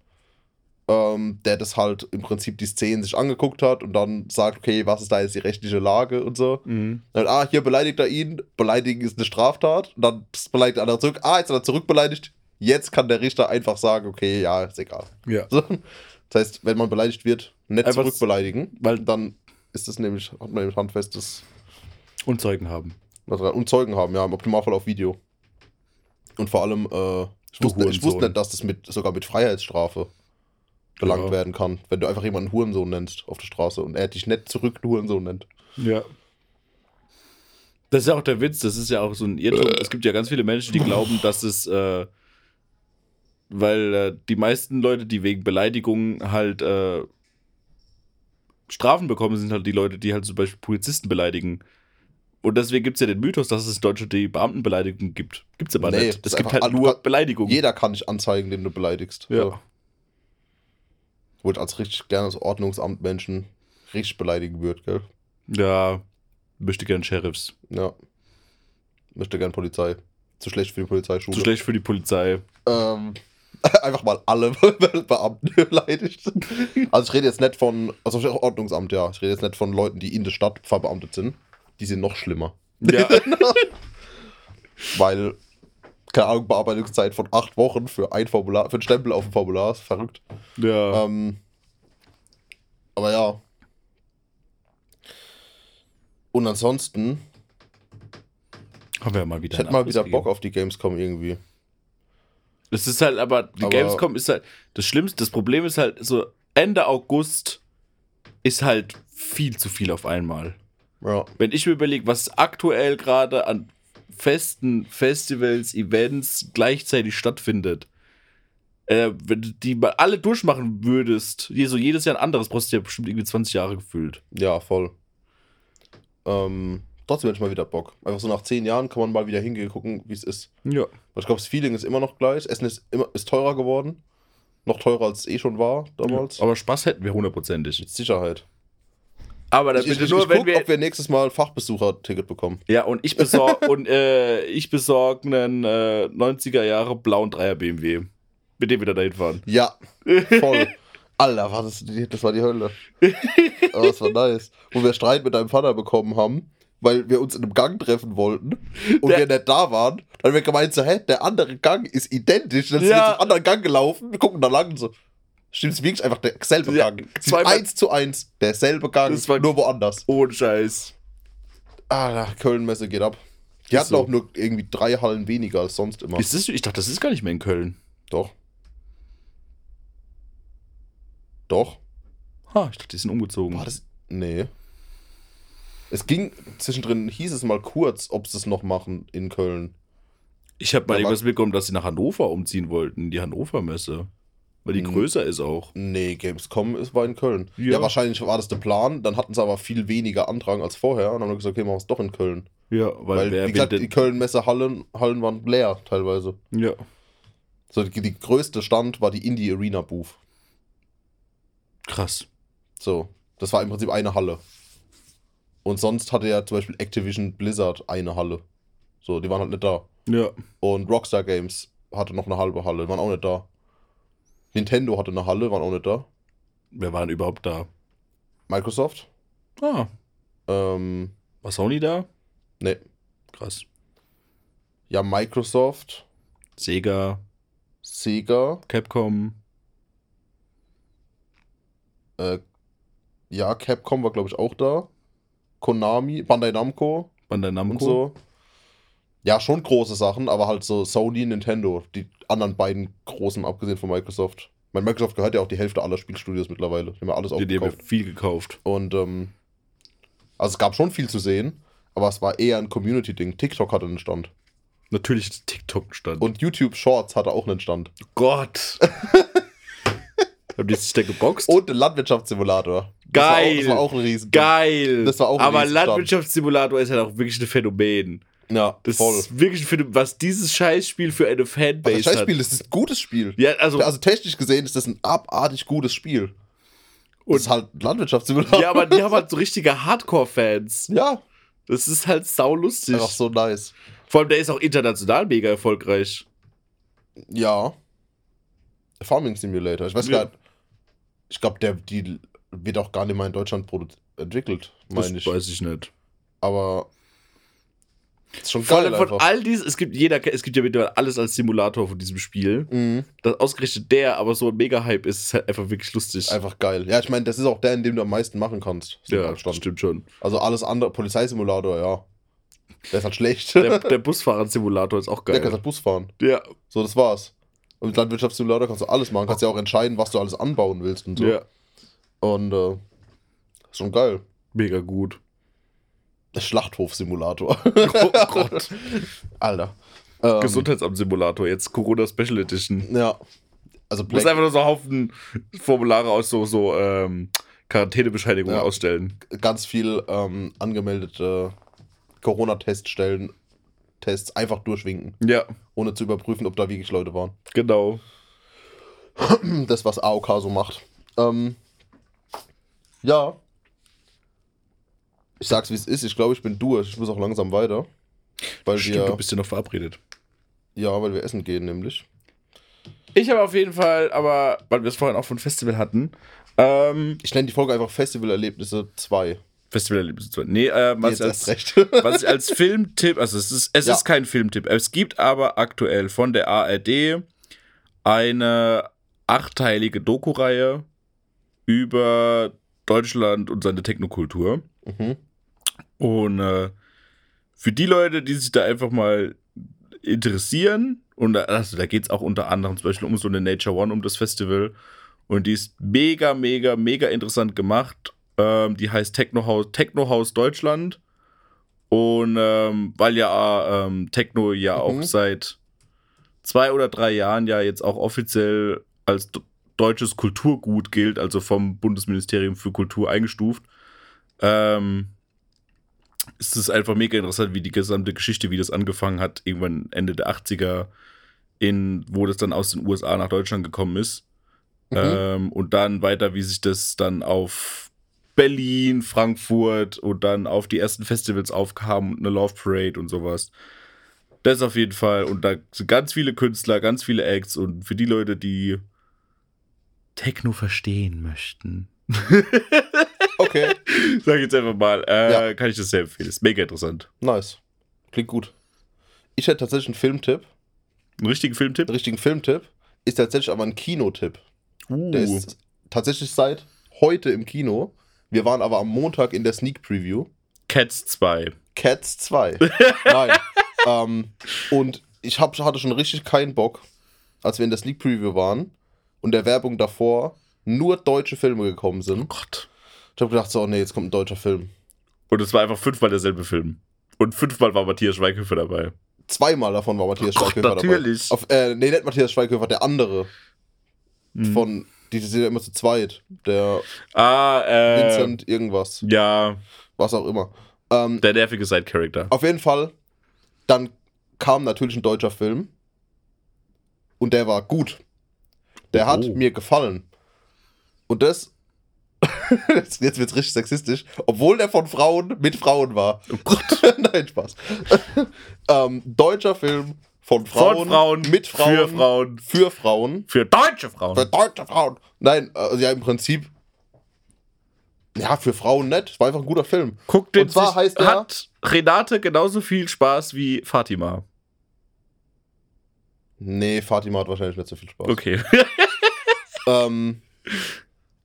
Ähm, der das halt im Prinzip die Szenen sich angeguckt hat und dann sagt, okay, was ist da jetzt die rechtliche Lage und so. Mhm. Dann, ah, hier beleidigt er ihn. Beleidigen ist eine Straftat. Und dann beleidigt der andere zurück. Ah, jetzt hat er zurückbeleidigt. Jetzt kann der Richter einfach sagen, okay, ja, ist egal. Ja. So. Das heißt, wenn man beleidigt wird, nicht Einfach zurückbeleidigen, weil- dann ist das nämlich, hat man nämlich handfestes Und Zeugen haben. Und Zeugen haben, ja, im Optimalfall auf Video. Und vor allem, äh, ich, wusste, ich wusste nicht, dass das mit, sogar mit Freiheitsstrafe belangt Ja. werden kann, wenn du einfach jemanden Hurensohn nennst auf der Straße und er dich nicht zurück Hurensohn nennt. Ja. Das ist ja auch der Witz, das ist ja auch so ein Irrtum. Es gibt ja ganz viele Menschen, die glauben, dass es, äh, weil äh, die meisten Leute, die wegen Beleidigungen halt äh, Strafen bekommen, sind halt die Leute, die halt zum Beispiel Polizisten beleidigen. Und deswegen gibt es ja den Mythos, dass es in Deutschland die Beamtenbeleidigung gibt. Gibt es aber Nee, nicht. Es gibt halt nur Beleidigungen. Jeder kann dich anzeigen, den du beleidigst. Ja. So. Ich als richtig gerne als Ordnungsamt Menschen richtig beleidigen würde, gell? Ja, möchte gern Sheriffs. Ja. Möchte gern Polizei. Zu schlecht für die Polizeischule. Zu schlecht für die Polizei. Ähm, einfach mal alle Beamten beleidigt. Also ich rede jetzt nicht von, also Ordnungsamt, ja. Ich rede jetzt nicht von Leuten, die in der Stadt verbeamtet sind. Die sind noch schlimmer. Ja. Weil, keine Ahnung, Bearbeitungszeit von acht Wochen für ein Formular, für ein Stempel auf dem Formular, ist verrückt. ja. Ähm, aber ja. Und ansonsten, Haben wir mal wieder. ich hätte einen mal wieder. Bock auf die Gamescom irgendwie. Das ist halt, aber die Aber- Gamescom ist halt, das Schlimmste, das Problem ist halt, so Ende August ist halt viel zu viel auf einmal. Ja. Wenn ich mir überlege, was aktuell gerade an festen Festivals, Events gleichzeitig stattfindet, äh, wenn du die mal alle durchmachen würdest, je- so jedes Jahr ein anderes, brauchst du ja bestimmt irgendwie 20 Jahre gefühlt. Ja, voll. Ähm, trotzdem hätte ich mal wieder Bock. Einfach so nach zehn Jahren kann man mal wieder hingehen, gucken, wie es ist. Ja. Aber ich glaube, das Feeling ist immer noch gleich. Essen ist, immer, ist teurer geworden. Noch teurer als es eh schon war damals. Aber Spaß hätten wir hundertprozentig. Mit Sicherheit. Aber dann Ich, ich, bitte ich, nur, ich wenn guck, wir. ob wir nächstes Mal Fachbesucher-Ticket bekommen. ja, und ich besorge und äh, ich besorge einen äh, 90er Jahre blauen Dreier BMW. Mit dem wir dann dahin fahren. Ja, voll. Alter, war das, die- das war die Hölle. Aber das war nice. Wo wir Streit mit deinem Vater bekommen haben, weil wir uns in einem Gang treffen wollten und Der- wir nicht da waren. Dann haben wir gemeint, so, hä, der andere Gang ist identisch. Dann sind Ja. wir zum anderen Gang gelaufen, wir gucken da lang und so. Stimmt, es wirklich einfach derselbe Ja, Gang. zweimal- Eins zu eins, derselbe Gang, Das war- nur woanders. Ohne Scheiß. Ah, Köln-Messe geht ab. Die Ist hatten so. auch nur irgendwie drei Hallen weniger als sonst immer. Ist das, ich dachte, das ist gar nicht mehr in Köln. Doch. Doch. Ha, ich dachte, die sind umgezogen. War das. Nee. Es ging zwischendrin, hieß es mal kurz, ob sie es noch machen in Köln. Ich habe mal irgendwas mitbekommen, dass sie nach Hannover umziehen wollten, die Hannover-Messe. Weil die Hm. größer ist auch. Nee, Gamescom ist, war in Köln. Ja. Ja. wahrscheinlich war das der Plan. Dann hatten sie aber viel weniger Andrang als vorher. Und dann haben wir gesagt, okay, machen wir es doch in Köln. Ja, weil, Weil, wer wie gesagt, die Köln-Messe-Hallen Hallen waren leer teilweise. Ja. So, die, die größte Stand war die Indie Arena Booth. Krass. So, das war im Prinzip eine Halle. Und sonst hatte ja zum Beispiel Activision Blizzard eine Halle. So, die waren halt nicht da. Ja. Und Rockstar Games hatte noch eine halbe Halle, waren auch nicht da. Nintendo hatte eine Halle, waren auch nicht da. Wer war denn überhaupt da? Microsoft? Ah, Ähm, war Sony da? ne. Krass. Ja, Microsoft, Sega, Sega, Capcom. äh, ja, Capcom war, glaube ich, auch da. Konami, Bandai Namco Bandai Namco. und so. Ja, schon große Sachen, aber halt so Sony, Nintendo, die anderen beiden großen, abgesehen von Microsoft. Mein Microsoft gehört ja auch die Hälfte aller Spielstudios mittlerweile. Die haben ja alles Die, die haben aufgekauft. wir viel gekauft. Und ähm, also es gab schon viel zu sehen, aber es war eher ein Community-Ding. TikTok hatte einen Stand. Natürlich ist TikTok stand. Und YouTube Shorts hatte auch einen Stand. Gott. Haben die sich da geboxt? Und ein Landwirtschaftssimulator. Geil. Das war auch, das war auch ein Riesen. Geil. Das war auch ein Aber. Landwirtschaftssimulator ist halt auch wirklich ein Phänomen. Ja, Das voll. ist wirklich Phänomen, was dieses Scheißspiel für eine Fanbase das Scheißspiel, hat. das ist ein gutes Spiel. Ja, also, Also technisch gesehen ist das ein abartig gutes Spiel. Und das ist halt ein Landwirtschaftssimulator. ja, aber die haben halt so richtige Hardcore-Fans. Ja, Das ist halt saulustig. einfach so nice. Vor allem, der ist auch international mega erfolgreich. Ja. Farming Simulator. Ich weiß Ja. gar nicht. Ich glaube, der die wird auch gar nicht mal in Deutschland entwickelt, meine ich. weiß ich nicht. Aber ist schon Vor geil allem von all dies, es gibt jeder, es gibt ja mittlerweile alles als Simulator von diesem Spiel. Mhm. Das ausgerechnet der aber so ein Mega-Hype ist, ist halt einfach wirklich lustig. Einfach geil. Ja, ich meine, das ist auch der, in dem du am meisten machen kannst. ja, stimmt schon. Also alles andere, Polizeisimulator, ja. Der ist halt schlecht. Der, der Busfahrer-Simulator ist auch Der kann geil. halt Bus fahren. Ja, So, das war's. Und mit Landwirtschaftssimulator kannst du alles machen. Kannst ja auch entscheiden, was du alles anbauen willst und so. ja, Und äh, ist schon geil. mega gut. Schlachthofsimulator. Oh Gott. Alter. Ähm, Gesundheitsamt-Simulator, jetzt Corona Special Edition. Ja. Also Black, einfach nur so Haufen Formulare aus so, so ähm, Quarantänebescheinigungen Ja. ausstellen. ganz viel ähm, angemeldete Corona-Teststellen, Tests einfach durchwinken, Ja, ohne zu überprüfen, ob da wirklich Leute waren. genau. Das, was AOK so macht. Ähm, ja. Ich sag's, wie es ist. Ich glaube, ich bin durch. Ich muss auch langsam weiter. Weil Stimmt, du wir, bist ja noch verabredet. ja, weil wir essen gehen, nämlich. Ich habe auf jeden Fall, aber weil wir es vorhin auch von Festival hatten, ähm, Ich nenne die Folge einfach Festivalerlebnisse 2. Festival Nee, äh, was, als, recht. was ich als Filmtipp, also es ist, es Ja. ist kein Filmtipp, es gibt aber aktuell von der ARD eine achteilige Doku-Reihe über Deutschland und seine Technokultur. mhm. Und äh, für die Leute, die sich da einfach mal interessieren, und also da geht es auch unter anderem zum Beispiel um so eine Nature One, um das Festival. Und die ist mega, mega, mega interessant gemacht. Ähm, die heißt Techno House, Techno House Deutschland. Und ähm, weil ja ähm, Techno ja Mhm. auch seit zwei oder drei Jahren ja jetzt auch offiziell als deutsches Kulturgut gilt, also vom Bundesministerium für Kultur eingestuft, ähm, ist es einfach mega interessant, wie die gesamte Geschichte, wie das angefangen hat, irgendwann Ende der 80er, in, wo das dann aus den USA nach Deutschland gekommen ist. Mhm. Ähm, und dann weiter, wie sich das dann auf Berlin, Frankfurt und dann auf die ersten Festivals aufkam und eine Love Parade und sowas. Das auf jeden Fall. Und da sind ganz viele Künstler, ganz viele Acts und für die Leute, die Techno verstehen möchten, Okay, sag ich jetzt einfach mal, äh, Ja. kann ich das sehr empfehlen. Ist mega interessant. nice. Klingt gut. Ich hätte tatsächlich einen Filmtipp. Einen richtigen Filmtipp? Einen richtigen Filmtipp. Ist tatsächlich aber ein Kinotipp. Uh. Der ist tatsächlich seit heute im Kino. Wir waren aber am Montag in der Sneak Preview. Cats 2. Cats 2. Nein. ähm, und ich hab, hatte schon richtig keinen Bock, als wir in der Sneak Preview waren und der Werbung davor nur deutsche Filme gekommen Oh sind. Gott. Ich habe gedacht, so, oh nee, jetzt kommt ein deutscher Film. Und es war einfach fünfmal derselbe Film. Und fünfmal war Matthias Schweighöfer dabei. Zweimal davon war Matthias Gott, Schweighöfer natürlich. dabei. Auf, äh, nee, nicht Matthias Schweighöfer, der andere Mhm. von, die sind ja immer zu zweit. Der Ah, äh. Vincent irgendwas, Ja, was auch immer. Ähm, der nervige Side-Character. Auf jeden Fall, dann kam natürlich ein deutscher Film und der war gut. Der hat Oh. mir gefallen. Und das, jetzt jetzt wird's richtig sexistisch, obwohl der von Frauen mit Frauen war. Oh Gott. Nein, Spaß. ähm, deutscher Film von Frauen, Von Frauen, mit Frauen, für Frauen, für Frauen, für deutsche Frauen. für deutsche Frauen. Nein, also ja, im Prinzip, ja, für Frauen nett. Es war einfach ein guter Film. Guck den Und zwar heißt er- Hat Renate genauso viel Spaß wie Fatima? Nee, Fatima hat wahrscheinlich nicht so viel Spaß. Okay. Ähm,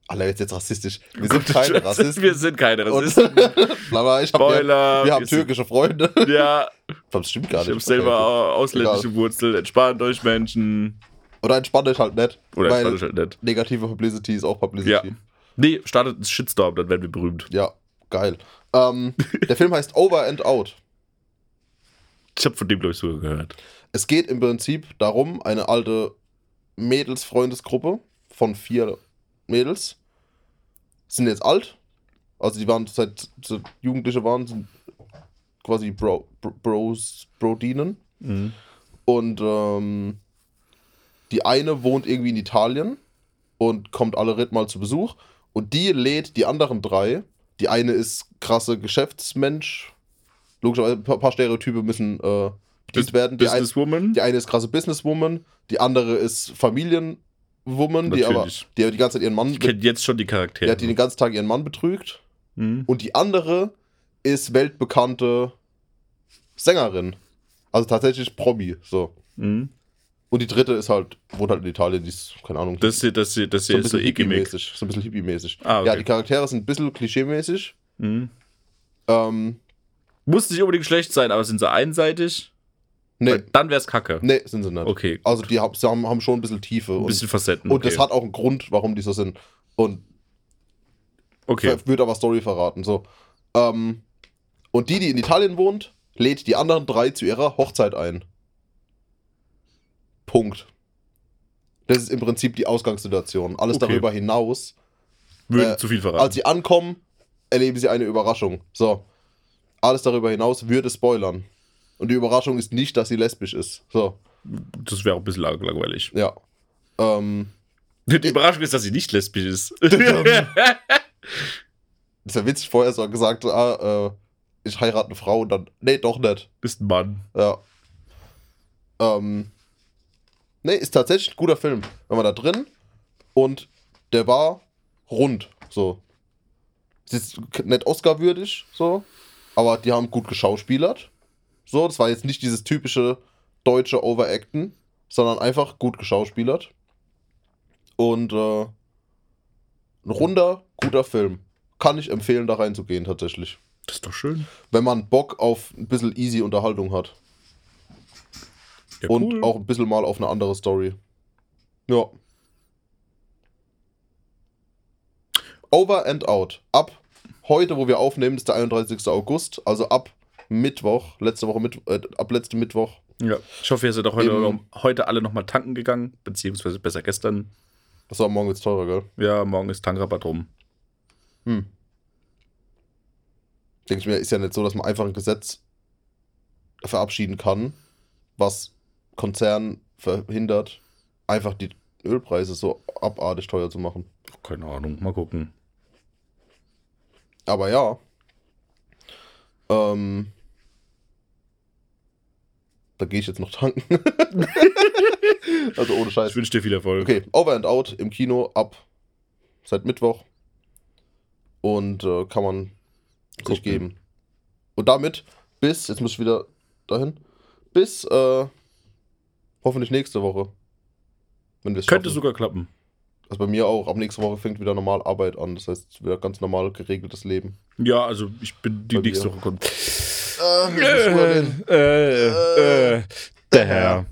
Alter, jetzt jetzt rassistisch. Wir sind keine Rassisten. Wir sind keine Und- Rassisten. Aber ich hab ja, Spoiler. wir haben türkische Freunde. Ja, Das stimmt gar ich nicht. habe selber ausländische Wurzeln. Entspannt euch Menschen. Oder entspannt euch halt nicht. Oder entspannt euch halt nicht. negative Publicity ist auch Ja. Publicity. Nee, startet ein Shitstorm, dann werden wir berühmt. Ja, geil. Ähm, der Film heißt Over and Out. Ich habe von dem, glaube ich, sogar gehört. Es geht im Prinzip darum, eine alte Mädels-Freundesgruppe von vier Mädels sind jetzt alt. Also die waren seit seit Jugendliche waren, sind quasi Bro, Bro, Bros, Brodinen. Mhm. Und ähm, die eine wohnt irgendwie in Italien und kommt alle Ritt mal zu Besuch. Und die lädt die anderen drei. Die eine ist krasse Geschäftsmensch. Logischerweise, ein paar Stereotype müssen äh, bedient werden. Die, ein, Businesswoman. die eine ist krasse Businesswoman. Die andere ist Familienwoman, die aber die die ganze Zeit ihren Mann, Ich kenne jetzt schon die die, Charaktere. hat die den ganzen Tag ihren Mann betrügt. Mhm. Und die andere ist weltbekannte Sängerin. Also tatsächlich Promi. So. Mhm. Und die dritte ist halt, wohnt halt in Italien, die ist, keine Ahnung, Das hier, das hier, das so hier ein ist so hippie-mäßig. So ein bisschen hippie-mäßig. Ah, okay. Ja, die Charaktere sind ein bisschen klischee-mäßig. Mhm. Ähm, Muss nicht unbedingt schlecht sein, aber sind sie einseitig? Nee, Dann wär's kacke. nee, sind sie nicht. Okay. Also die haben, sie haben, schon ein bisschen Tiefe. Ein Und, bisschen Facetten. und okay. das hat auch einen Grund, warum die so sind. Und Okay. wird aber Story verraten. So. Ähm, und die, die in Italien wohnt, lädt die anderen drei zu ihrer Hochzeit ein. Punkt. Das ist im Prinzip die Ausgangssituation. Alles Okay. darüber hinaus Würde äh, zu viel verraten. Als sie ankommen, erleben sie eine Überraschung. So. Alles darüber hinaus würde spoilern. Und die Überraschung ist nicht, dass sie lesbisch ist. So. das wäre auch ein bisschen lang- langweilig. Ja. Ähm, Die Überraschung ist, dass sie nicht lesbisch ist. das ist ja witzig, vorher so gesagt, ah, äh, ich heirate eine Frau und dann, nee, doch nicht. Bist ein Mann. Ja. Ähm, nee, ist tatsächlich ein guter Film. Wenn man da drin und der war rund. So. Ist nicht Oscar-würdig, so. Aber die haben gut geschauspielert. So, das war jetzt nicht dieses typische deutsche Overacten, sondern einfach gut geschauspielert. Und äh, ein runder, guter Film. Kann ich empfehlen, da reinzugehen, tatsächlich. Das ist doch schön. Wenn man Bock auf ein bisschen easy Unterhaltung hat. Ja, Und cool. auch ein bisschen mal auf eine andere Story. Ja. Over and out. Ab heute, wo wir aufnehmen, ist der 31. August. Also ab Mittwoch, letzte Woche, Mitt äh, ab letztem Mittwoch. Ja. Ich hoffe, ihr seid auch heute, noch, heute alle nochmal tanken gegangen, beziehungsweise besser gestern. Das war morgen jetzt teurer, gell? Ja, morgen ist Tankrabatt rum. Hm. Denke ich mir, ist ja nicht so, dass man einfach ein Gesetz verabschieden kann, was Konzernen verhindert, einfach die Ölpreise so abartig teuer zu machen. Keine Ahnung, mal gucken. Aber ja. Ähm, da gehe ich jetzt noch tanken. also ohne Scheiß. Ich wünsche dir viel Erfolg. Okay, Over and Out im Kino ab seit Mittwoch. Und äh, kann man sich Gucken. geben. Und damit bis, jetzt muss ich wieder dahin, bis äh, hoffentlich nächste Woche. Wenn Könnte schaffen. sogar klappen. Also bei mir auch. Ab nächste Woche fängt wieder normal Arbeit an. Das heißt, wieder ganz normal geregeltes Leben. Ja, also ich bin die nächste. Woche kommt. Äh, Äh, äh, äh, der Herr.